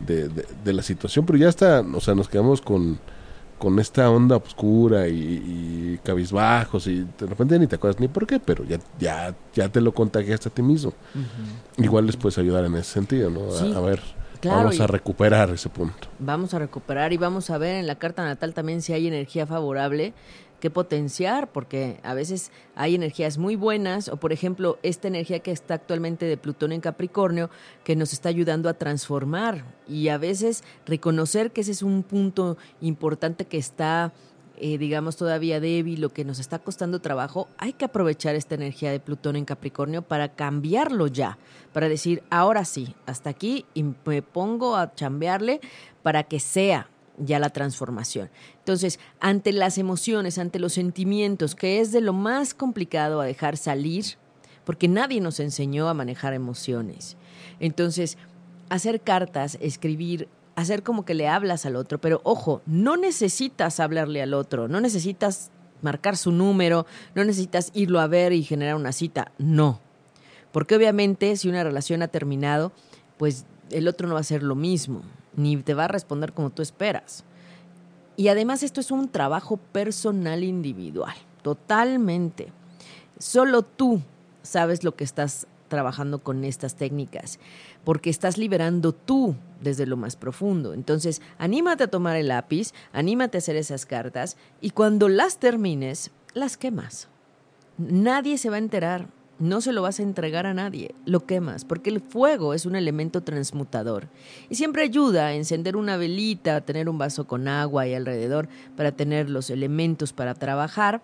de, de, de, la situación, pero ya está, o sea, nos quedamos con, con esta onda oscura y, y, cabizbajos y de repente ni te acuerdas ni por qué, pero ya, ya, ya te lo contagiaste a ti mismo. Uh -huh. Igual les puedes ayudar en ese sentido, ¿no? Sí. A, a, ver. Claro, vamos a recuperar ese punto. Vamos a recuperar y vamos a ver en la carta natal también si hay energía favorable que potenciar, porque a veces hay energías muy buenas, o por ejemplo, esta energía que está actualmente de Plutón en Capricornio, que nos está ayudando a transformar, y a veces reconocer que ese es un punto importante que está eh, digamos, todavía débil, lo que nos está costando trabajo, hay que aprovechar esta energía de Plutón en Capricornio para cambiarlo ya, para decir, ahora sí, hasta aquí y me pongo a chambearle para que sea ya la transformación. Entonces, ante las emociones, ante los sentimientos, que es de lo más complicado a dejar salir, porque nadie nos enseñó a manejar emociones. Entonces, hacer cartas, escribir, hacer como que le hablas al otro, pero ojo, no necesitas hablarle al otro, no necesitas marcar su número, no necesitas irlo a ver y generar una cita, no. Porque obviamente si una relación ha terminado, pues el otro no va a hacer lo mismo, ni te va a responder como tú esperas. Y además esto es un trabajo personal individual, totalmente. Solo tú sabes lo que estás trabajando con estas técnicas, porque estás liberando tú desde lo más profundo. Entonces, anímate a tomar el lápiz, anímate a hacer esas cartas y cuando las termines, las quemas. Nadie se va a enterar, no se lo vas a entregar a nadie, lo quemas, porque el fuego es un elemento transmutador y siempre ayuda a encender una velita, a tener un vaso con agua y alrededor para tener los elementos para trabajar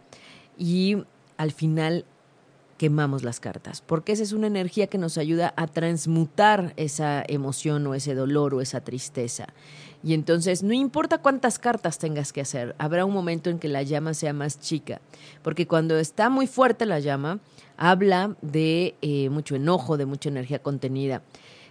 y al final quemamos las cartas, porque esa es una energía que nos ayuda a transmutar esa emoción o ese dolor o esa tristeza. Y entonces no importa cuántas cartas tengas que hacer, habrá un momento en que la llama sea más chica, porque cuando está muy fuerte la llama, habla de eh, mucho enojo, de mucha energía contenida.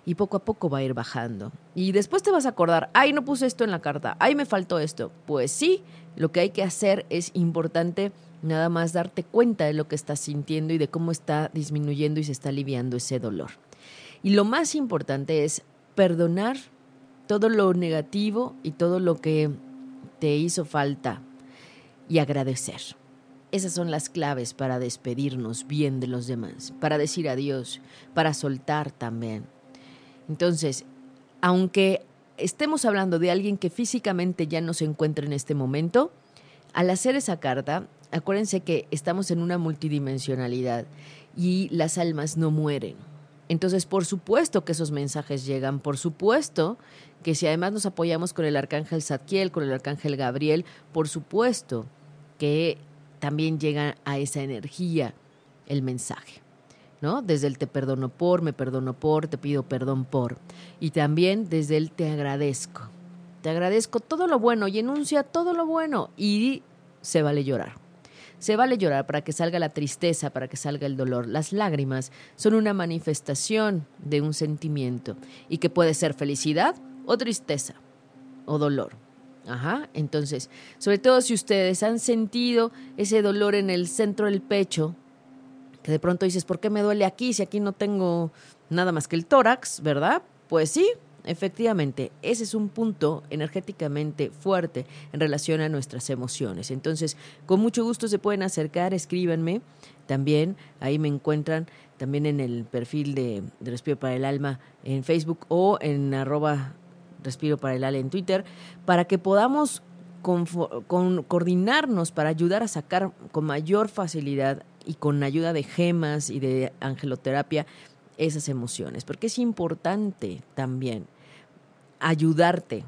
Y poco a poco va a ir bajando. Y después te vas a acordar, ay, no puse esto en la carta, ay, me faltó esto. Pues sí, lo que hay que hacer es importante nada más darte cuenta de lo que estás sintiendo y de cómo está disminuyendo y se está aliviando ese dolor. Y lo más importante es perdonar todo lo negativo y todo lo que te hizo falta y agradecer. Esas son las claves para despedirnos bien de los demás, para decir adiós, para soltar también. Entonces, aunque estemos hablando de alguien que físicamente ya no se encuentra en este momento, al hacer esa carta, acuérdense que estamos en una multidimensionalidad y las almas no mueren. Entonces, por supuesto que esos mensajes llegan, por supuesto que si además nos apoyamos con el arcángel Zadkiel, con el arcángel Gabriel, por supuesto que también llega a esa energía el mensaje. ¿no? Desde el te perdono por, me perdono por, te pido perdón por. Y también desde el te agradezco. Te agradezco todo lo bueno y enuncia todo lo bueno y se vale llorar. Se vale llorar para que salga la tristeza, para que salga el dolor. Las lágrimas son una manifestación de un sentimiento y que puede ser felicidad o tristeza o dolor. Ajá, entonces, sobre todo si ustedes han sentido ese dolor en el centro del pecho, que de pronto dices, ¿por qué me duele aquí si aquí no tengo nada más que el tórax, verdad? Pues sí, efectivamente, ese es un punto energéticamente fuerte en relación a nuestras emociones. Entonces, con mucho gusto se pueden acercar, escríbanme también, ahí me encuentran también en el perfil de, Respiro para el Alma en Facebook o en arroba Respiro para el Ale en Twitter, para que podamos coordinarnos para ayudar a sacar con mayor facilidad y con ayuda de gemas y de angeloterapia esas emociones, porque es importante también ayudarte.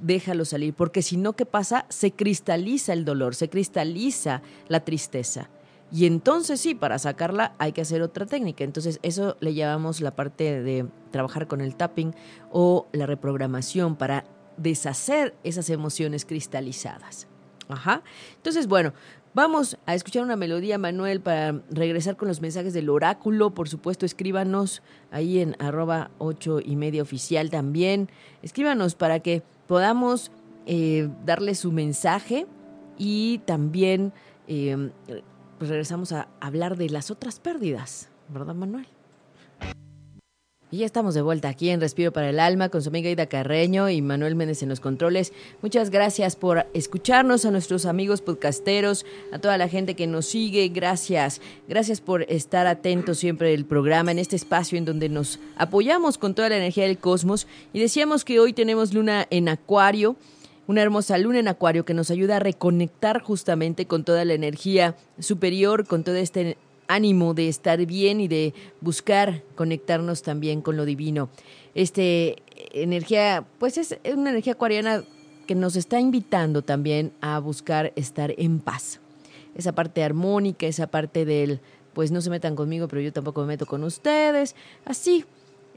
Déjalo salir, porque si no, ¿qué pasa? Se cristaliza el dolor, se cristaliza la tristeza. Y entonces sí, para sacarla hay que hacer otra técnica. Entonces eso le llamamos la parte de trabajar con el tapping o la reprogramación para deshacer esas emociones cristalizadas. Ajá. Entonces, bueno, vamos a escuchar una melodía, Manuel, para regresar con los mensajes del oráculo. Por supuesto, escríbanos ahí en arroba ocho y media oficial también. Escríbanos para que podamos eh, darle su mensaje y también eh, pues regresamos a hablar de las otras pérdidas, ¿verdad, Manuel? Y ya estamos de vuelta aquí en Respiro para el Alma con su amiga Ida Carreño y Manuel Méndez en los controles. Muchas gracias por escucharnos, a nuestros amigos podcasteros, a toda la gente que nos sigue. Gracias. Gracias por estar atentos siempre del programa en este espacio en donde nos apoyamos con toda la energía del cosmos. Y decíamos que hoy tenemos luna en Acuario una hermosa luna en Acuario que nos ayuda a reconectar justamente con toda la energía superior, con todo este ánimo de estar bien y de buscar conectarnos también con lo divino. Este energía, pues es una energía acuariana que nos está invitando también a buscar estar en paz. Esa parte armónica, esa parte del, pues no se metan conmigo, pero yo tampoco me meto con ustedes, así,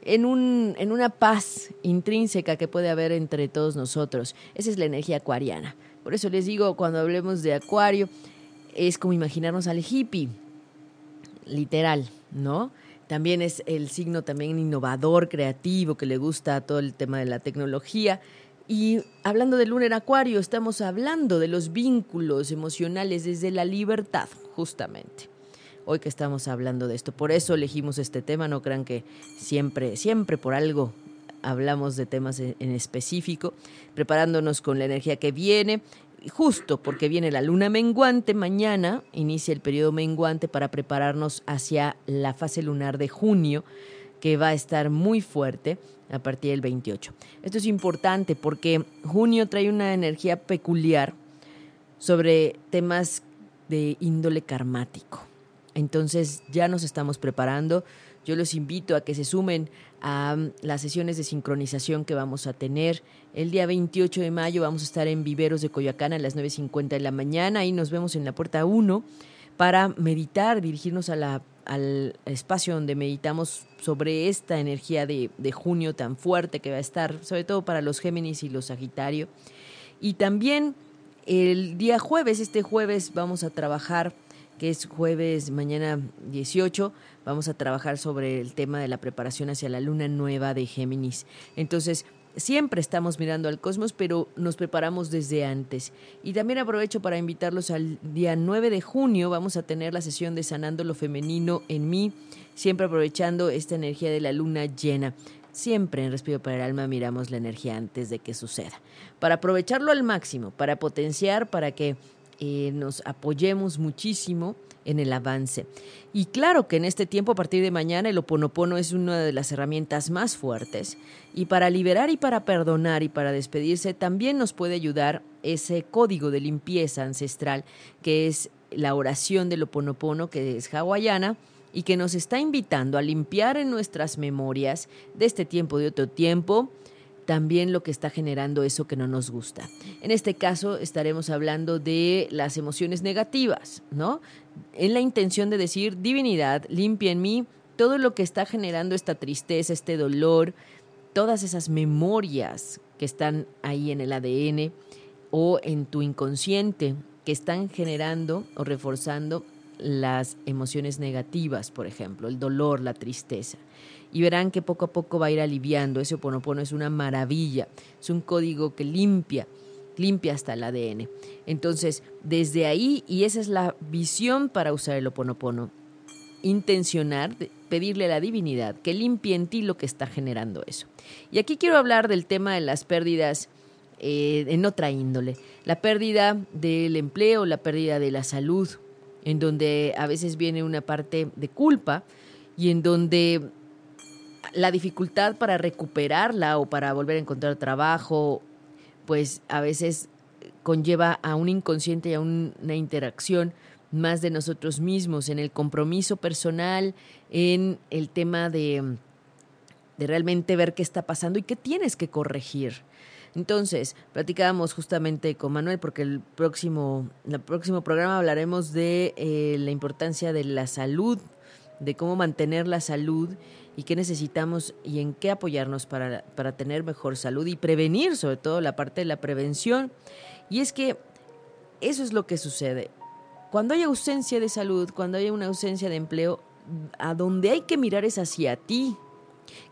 en, un, en una paz intrínseca que puede haber entre todos nosotros. Esa es la energía acuariana. Por eso les digo, cuando hablemos de acuario, es como imaginarnos al hippie, literal, ¿no? También es el signo también innovador, creativo, que le gusta todo el tema de la tecnología. Y hablando de luna en acuario, estamos hablando de los vínculos emocionales desde la libertad, justamente. Hoy que estamos hablando de esto, por eso elegimos este tema, no crean que siempre, siempre por algo hablamos de temas en, específico, preparándonos con la energía que viene, justo porque viene la luna menguante mañana, inicia el periodo menguante para prepararnos hacia la fase lunar de junio, que va a estar muy fuerte a partir del 28. Esto es importante porque junio trae una energía peculiar sobre temas de índole karmático. Entonces ya nos estamos preparando. Yo los invito a que se sumen a mm, las sesiones de sincronización que vamos a tener. El día 28 de mayo vamos a estar en Viveros de Coyoacán a las 9.50 de la mañana. Ahí nos vemos en la puerta 1 para meditar, dirigirnos al espacio donde meditamos sobre esta energía de, de, junio tan fuerte que va a estar, sobre todo para los Géminis y los Sagitario. Y también el día jueves, este jueves vamos a trabajar que es jueves, mañana 18, vamos a trabajar sobre el tema de la preparación hacia la luna nueva de Géminis. Entonces, siempre estamos mirando al cosmos, pero nos preparamos desde antes. Y también aprovecho para invitarlos al día 9 de junio, vamos a tener la sesión de Sanando lo Femenino en mí, siempre aprovechando esta energía de la luna llena. Siempre en Respiro para el Alma miramos la energía antes de que suceda, para aprovecharlo al máximo, para potenciar, para que eh, nos apoyemos muchísimo en el avance. Y claro que en este tiempo, a partir de mañana, el oponopono es una de las herramientas más fuertes. Y para liberar y para perdonar y para despedirse, también nos puede ayudar ese código de limpieza ancestral, que es la oración del oponopono, que es hawaiana y que nos está invitando a limpiar en nuestras memorias de este tiempo, de otro tiempo, también lo que está generando eso que no nos gusta. En este caso estaremos hablando de las emociones negativas, ¿no? En la intención de decir, divinidad, limpia en mí todo lo que está generando esta tristeza, este dolor, todas esas memorias que están ahí en el ADN o en tu inconsciente que están generando o reforzando las emociones negativas, por ejemplo, el dolor, la tristeza y verán que poco a poco va a ir aliviando. Ese oponopono es una maravilla, es un código que limpia, limpia hasta el ADN. Entonces, desde ahí, y esa es la visión para usar el oponopono, intencionar, pedirle a la divinidad que limpie en ti lo que está generando eso. Y aquí quiero hablar del tema de las pérdidas eh, en otra índole. La pérdida del empleo, la pérdida de la salud, en donde a veces viene una parte de culpa y en donde la dificultad para recuperarla o para volver a encontrar trabajo, pues a veces conlleva a un inconsciente y a una interacción más de nosotros mismos, en el compromiso personal, en el tema de, de realmente ver qué está pasando y qué tienes que corregir. Entonces, platicábamos justamente con Manuel porque el próximo, el próximo programa hablaremos de eh, la importancia de la salud, de cómo mantener la salud y qué necesitamos y en qué apoyarnos para, para tener mejor salud y prevenir, sobre todo la parte de la prevención. Y es que eso es lo que sucede. Cuando hay ausencia de salud, cuando hay una ausencia de empleo, a donde hay que mirar es hacia ti.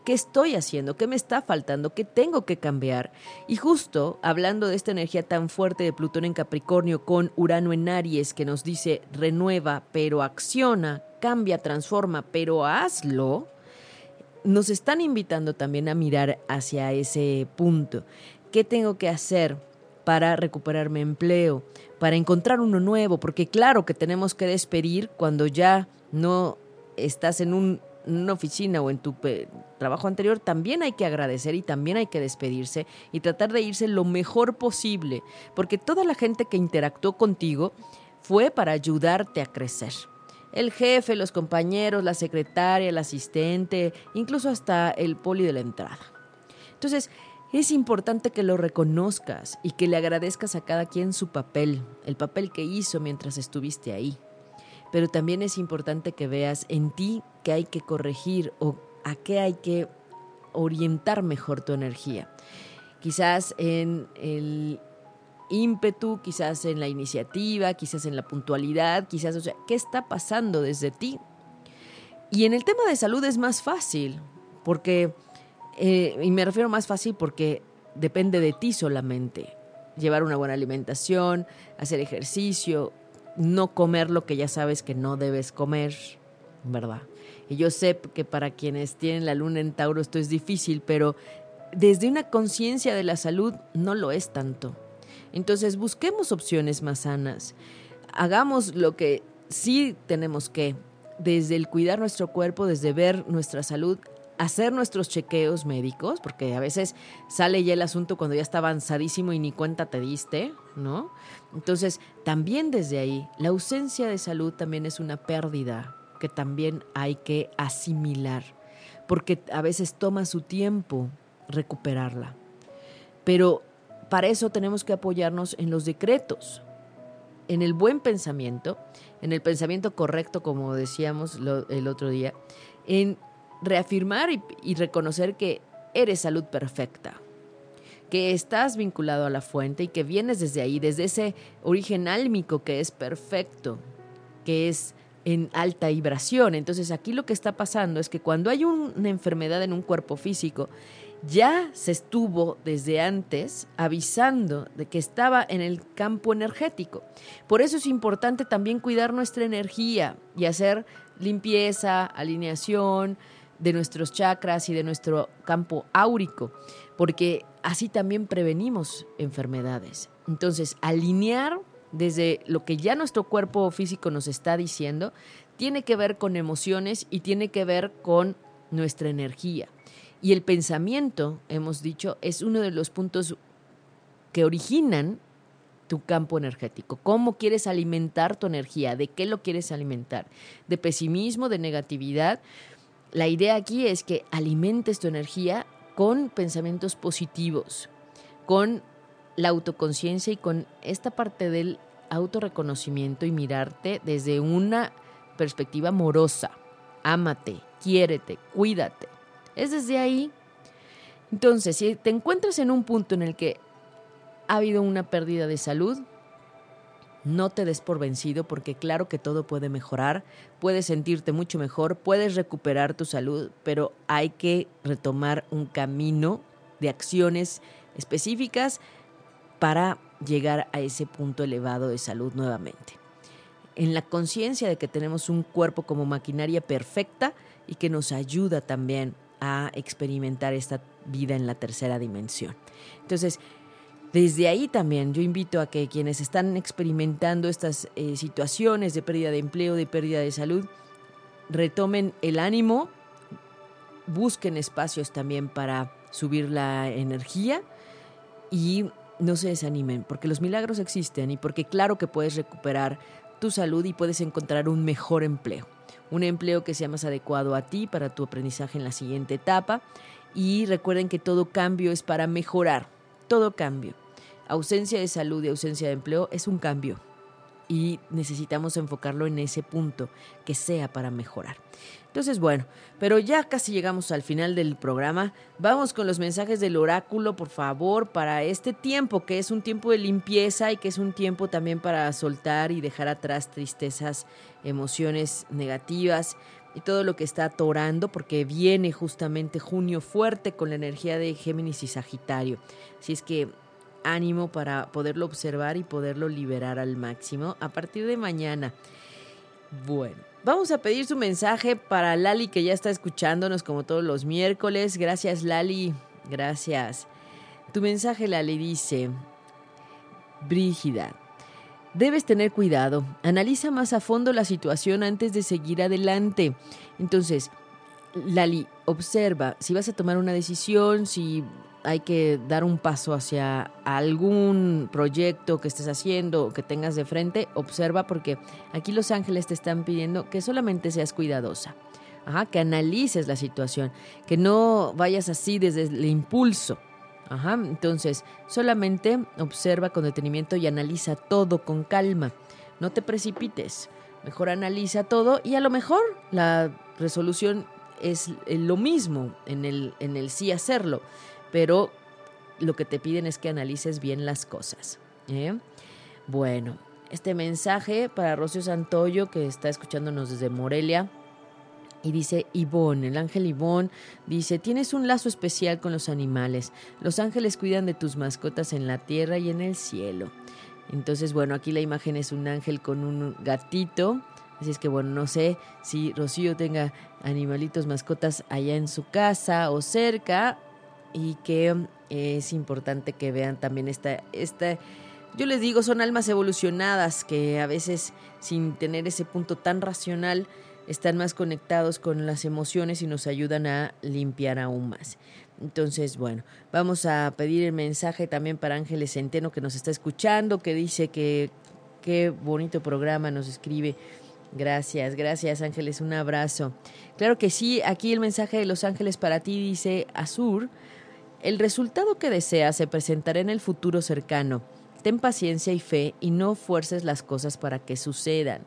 ¿Qué estoy haciendo? ¿Qué me está faltando? ¿Qué tengo que cambiar? Y justo hablando de esta energía tan fuerte de Plutón en Capricornio con Urano en Aries que nos dice renueva, pero acciona, cambia, transforma, pero hazlo, nos están invitando también a mirar hacia ese punto. ¿Qué tengo que hacer para recuperarme empleo, para encontrar uno nuevo? Porque claro que tenemos que despedir cuando ya no estás en una oficina o en tu trabajo anterior, también hay que agradecer y también hay que despedirse y tratar de irse lo mejor posible, porque toda la gente que interactuó contigo fue para ayudarte a crecer el jefe, los compañeros, la secretaria, el asistente, incluso hasta el poli de la entrada. Entonces, Es importante que lo reconozcas y que le agradezcas a cada quien su papel, el papel que hizo mientras estuviste ahí. Pero también es importante que veas en ti qué hay que corregir o a qué hay que orientar mejor tu energía. Quizás en el ímpetu, quizás en la iniciativa, quizás en la puntualidad, quizás, o sea, ¿qué está pasando desde ti? Y en el tema de salud es más fácil, porque, eh, y me refiero más fácil porque depende de ti solamente. Llevar una buena alimentación, hacer ejercicio, no comer lo que ya sabes que no debes comer, ¿verdad? Y yo sé que para quienes tienen la luna en Tauro esto es difícil, pero desde una conciencia de la salud no lo es tanto. Entonces busquemos opciones más sanas. Hagamos lo que sí tenemos que, desde el cuidar nuestro cuerpo, desde ver nuestra salud, hacer nuestros chequeos médicos, porque a veces sale ya el asunto cuando ya está avanzadísimo y ni cuenta te diste, ¿no? Entonces, también desde ahí, la ausencia de salud también es una pérdida que también hay que asimilar, porque a veces toma su tiempo recuperarla. Pero para eso tenemos que apoyarnos en los decretos, en el buen pensamiento, en el pensamiento correcto, como decíamos el otro día, en reafirmar y, reconocer que eres salud perfecta, que estás vinculado a la fuente y que vienes desde ahí, desde ese origen álmico que es perfecto, que es en alta vibración. Entonces aquí lo que está pasando es que cuando hay una enfermedad en un cuerpo físico, ya se estuvo desde antes avisando de que estaba en el campo energético. Por eso es importante también cuidar nuestra energía y hacer limpieza, alineación, de nuestros chakras y de nuestro campo áurico, porque así también prevenimos enfermedades. Entonces, alinear desde lo que ya nuestro cuerpo físico nos está diciendo, tiene que ver con emociones y tiene que ver con nuestra energía. Y el pensamiento, hemos dicho, es uno de los puntos que originan tu campo energético. ¿Cómo quieres alimentar tu energía? ¿De qué lo quieres alimentar? ¿De pesimismo? ¿De negatividad? La idea aquí es que alimentes tu energía con pensamientos positivos, con la autoconciencia y con esta parte del autorreconocimiento y mirarte desde una perspectiva amorosa. Ámate, quiérete, cuídate. Es desde ahí. Entonces, si te encuentras en un punto en el que ha habido una pérdida de salud, no te des por vencido porque claro que todo puede mejorar, puedes sentirte mucho mejor, puedes recuperar tu salud, pero hay que retomar un camino de acciones específicas para llegar a ese punto elevado de salud nuevamente. En la conciencia de que tenemos un cuerpo como maquinaria perfecta y que nos ayuda también a experimentar esta vida en la tercera dimensión. Entonces, desde ahí también yo invito a que quienes están experimentando estas eh, situaciones de pérdida de empleo, de pérdida de salud, retomen el ánimo, busquen espacios también para subir la energía y no se desanimen, porque los milagros existen y porque claro que puedes recuperar tu salud y puedes encontrar un mejor empleo, un empleo que sea más adecuado a ti para tu aprendizaje en la siguiente etapa. Y recuerden que todo cambio es para mejorar, todo cambio ausencia de salud y ausencia de empleo es un cambio y necesitamos enfocarlo en ese punto, que sea para mejorar. Entonces, bueno, pero ya casi llegamos al final del programa. Vamos con los mensajes del oráculo, por favor, para este tiempo, que es un tiempo de limpieza y que es un tiempo también para soltar y dejar atrás tristezas, emociones negativas y todo lo que está atorando, porque viene justamente junio fuerte con la energía de Géminis y Sagitario. Así es que ánimo para poderlo observar y poderlo liberar al máximo a partir de mañana. Bueno, vamos a pedir su mensaje para Lali que ya está escuchándonos como todos los miércoles. Gracias Lali, gracias. Tu mensaje Lali dice, Brígida, debes tener cuidado, analiza más a fondo la situación antes de seguir adelante. Entonces, Lali, observa si vas a tomar una decisión, si hay que dar un paso hacia algún proyecto que estés haciendo o que tengas de frente, observa porque aquí los ángeles te están pidiendo que solamente seas cuidadosa, que analices la situación, que no vayas así desde el impulso, Ajá, entonces solamente observa con detenimiento y analiza todo con calma. No te precipites. Mejor analiza todo y a lo mejor la resolución es lo mismo en el, en el sí hacerlo, pero lo que te piden es que analices bien las cosas. ¿eh? Bueno, este mensaje para Rocio Santoyo, que está escuchándonos desde Morelia. Y dice Ivonne, el ángel Ivonne, dice, tienes un lazo especial con los animales. Los ángeles cuidan de tus mascotas en la tierra y en el cielo. Entonces, bueno, aquí la imagen es un ángel con un gatito. Así es que, bueno, no sé si Rocío tenga animalitos, mascotas allá en su casa o cerca. Y que es importante que vean también esta, esta yo les digo, son almas evolucionadas que a veces sin tener ese punto tan racional están más conectados con las emociones y nos ayudan a limpiar aún más. Entonces, bueno, vamos a pedir el mensaje también para Ángeles Centeno que nos está escuchando, que dice que qué bonito programa nos escribe. Gracias, gracias Ángeles, un abrazo. Claro que sí, aquí el mensaje de los ángeles para ti dice Azur, el resultado que deseas se presentará en el futuro cercano ten paciencia y fe y no fuerces las cosas para que sucedan.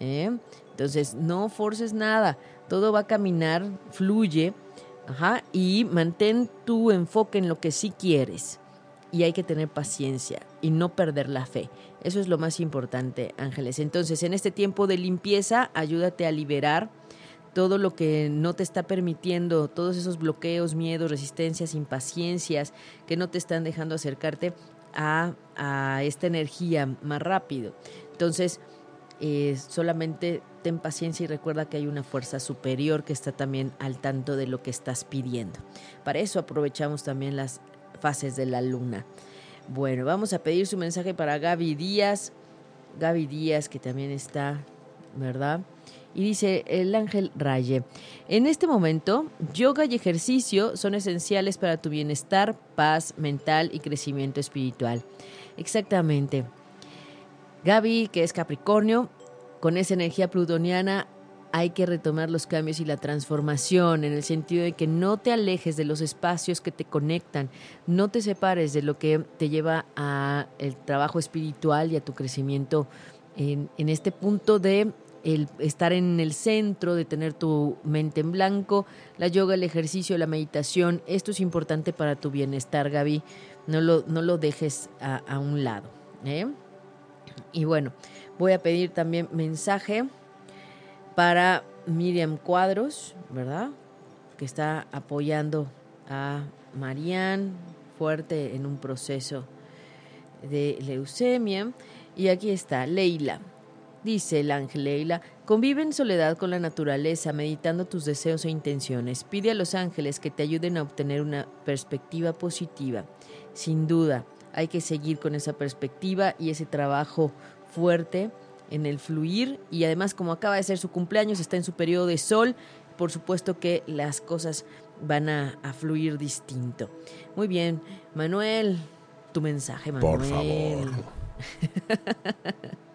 ¿eh? Entonces, no forces nada, todo va a caminar, fluye, y mantén tu enfoque en lo que sí quieres. Y hay que tener paciencia y no perder la fe. Eso es lo más importante, Ángeles. Entonces, en este tiempo de limpieza, ayúdate a liberar todo lo que no te está permitiendo, todos esos bloqueos, miedos, resistencias, impaciencias que no te están dejando acercarte a, esta energía más rápido. Entonces, eh, solamente ten paciencia y recuerda que hay una fuerza superior que está también al tanto de lo que estás pidiendo. Para eso aprovechamos también las fases de la luna. Bueno, vamos a pedir su mensaje para Gaby Díaz. Gaby Díaz, que también está, ¿verdad? Y dice el ángel Raye, en este momento, yoga y ejercicio son esenciales para tu bienestar, paz mental y crecimiento espiritual. Exactamente. Gaby, que es Capricornio, con esa energía plutoniana hay que retomar los cambios y la transformación en el sentido de que no te alejes de los espacios que te conectan, no te separes de lo que te lleva a el trabajo espiritual y a tu crecimiento en, en este punto de estar en el centro, de tener tu mente en blanco, la yoga, el ejercicio, la meditación, esto es importante para tu bienestar, Gaby. No lo, no lo dejes a, un lado. ¿eh? Y bueno, voy a pedir también mensaje para Miriam Cuadros, ¿verdad? Que está apoyando a Marianne fuerte en un proceso de leucemia. Y aquí está, Leila. Dice el ángel Leila, convive en soledad con la naturaleza, meditando tus deseos e intenciones. Pide a los ángeles que te ayuden a obtener una perspectiva positiva. Sin duda, hay que seguir con esa perspectiva y ese trabajo fuerte en el fluir y además como acaba de ser su cumpleaños, está en su periodo de sol, por supuesto que las cosas van a, fluir distinto. Muy bien, Manuel, tu mensaje, Manuel. Por favor.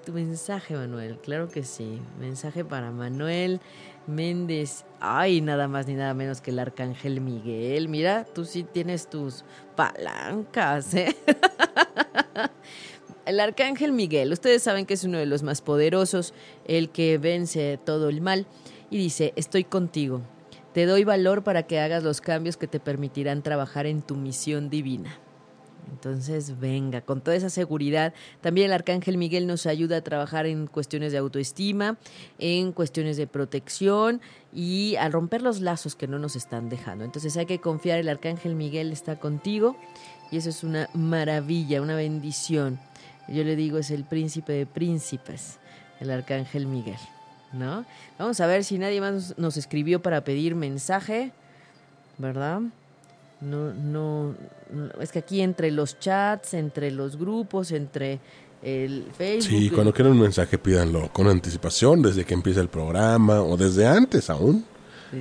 tu mensaje, Manuel. Claro que sí. Mensaje para Manuel Méndez. Ay, nada más ni nada menos que el arcángel Miguel. Mira, tú sí tienes tus palancas, ¿eh? El arcángel Miguel, ustedes saben que es uno de los más poderosos, el que vence todo el mal, y dice, estoy contigo, te doy valor para que hagas los cambios que te permitirán trabajar en tu misión divina. Entonces, venga, con toda esa seguridad. También el Arcángel Miguel nos ayuda a trabajar en cuestiones de autoestima, en cuestiones de protección y a romper los lazos que no nos están dejando. Entonces hay que confiar, el Arcángel Miguel está contigo y eso es una maravilla, una bendición. Yo le digo, es el príncipe de príncipes, el Arcángel Miguel. ¿No? Vamos a ver si nadie más nos escribió para pedir mensaje, ¿verdad? No, no, es que aquí entre los chats, entre los grupos, entre el Facebook. Sí, cuando quieran un mensaje pídanlo con anticipación, desde que empieza el programa o desde antes aún.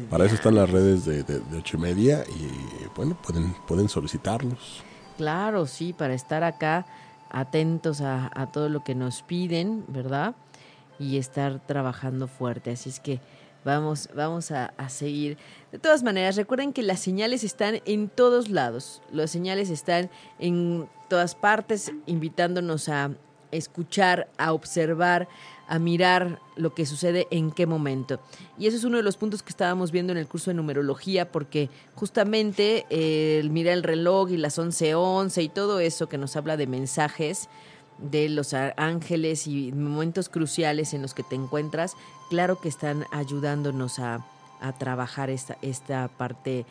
Para eso están las redes de, de, ocho y media y bueno, pueden, pueden solicitarlos. Claro, sí, para estar acá atentos a, a todo lo que nos piden, ¿verdad? Y estar trabajando fuerte. Así es que Vamos, vamos a, a, seguir. De todas maneras, recuerden que las señales están en todos lados. Las señales están en todas partes, invitándonos a escuchar, a observar, a mirar lo que sucede en qué momento. Y eso es uno de los puntos que estábamos viendo en el curso de numerología, porque justamente eh, el mirar el reloj y las 11:11 11 y todo eso que nos habla de mensajes de los ángeles y momentos cruciales en los que te encuentras, claro que están ayudándonos a, a trabajar esta, esta parte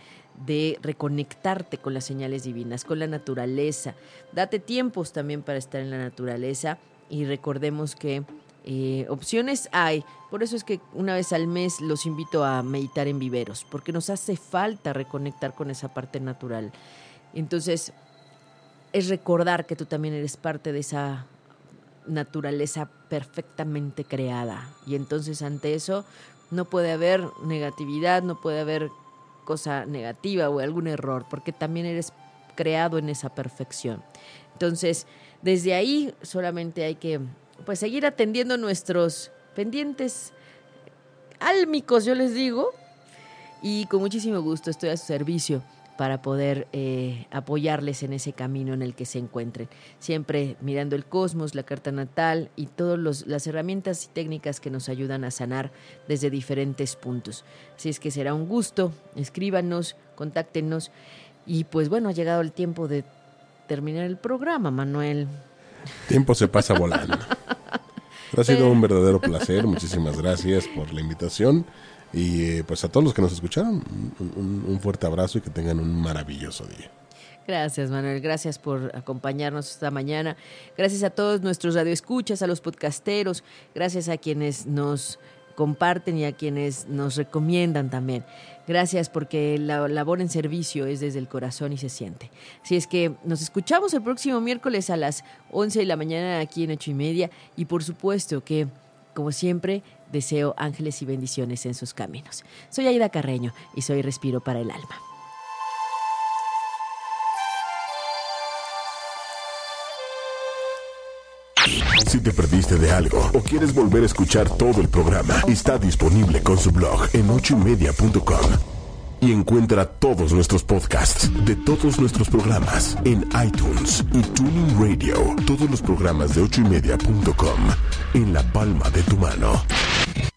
de reconectarte con las señales divinas, con la naturaleza. Date tiempos también para estar en la naturaleza y recordemos que eh, opciones hay. Por eso es que una vez al mes los invito a meditar en viveros, porque nos hace falta reconectar con esa parte natural. Entonces, es recordar que tú también eres parte de esa naturaleza perfectamente creada. Y entonces ante eso no puede haber negatividad, no puede haber cosa negativa o algún error, porque también eres creado en esa perfección. Entonces, desde ahí solamente hay que pues seguir atendiendo nuestros pendientes álmicos, yo les digo, y con muchísimo gusto estoy a su servicio para poder eh, apoyarles en ese camino en el que se encuentren. Siempre mirando el cosmos, la carta natal y todas las herramientas y técnicas que nos ayudan a sanar desde diferentes puntos. Así es que será un gusto, escríbanos, contáctenos y pues bueno, ha llegado el tiempo de terminar el programa, Manuel. Tiempo se pasa volando. Ha sido un verdadero placer. Muchísimas gracias por la invitación. Y eh, pues a todos los que nos escucharon, un, fuerte abrazo y que tengan un maravilloso día. Gracias, Manuel. Gracias por acompañarnos esta mañana. Gracias a todos nuestros radioescuchas, a los podcasteros. Gracias a quienes nos comparten y a quienes nos recomiendan también. Gracias porque la labor en servicio es desde el corazón y se siente. Así es que nos escuchamos el próximo miércoles a las 11 de la mañana aquí en ocho y media y por supuesto que, como siempre, deseo ángeles y bendiciones en sus caminos. Soy Aida Carreño y soy Respiro para el Alma. Si te perdiste de algo o quieres volver a escuchar todo el programa, está disponible con su blog en ochoymedia.com. Y encuentra todos nuestros podcasts de todos nuestros programas en iTunes y Tuning Radio. Todos los programas de ochoymedia.com en la palma de tu mano.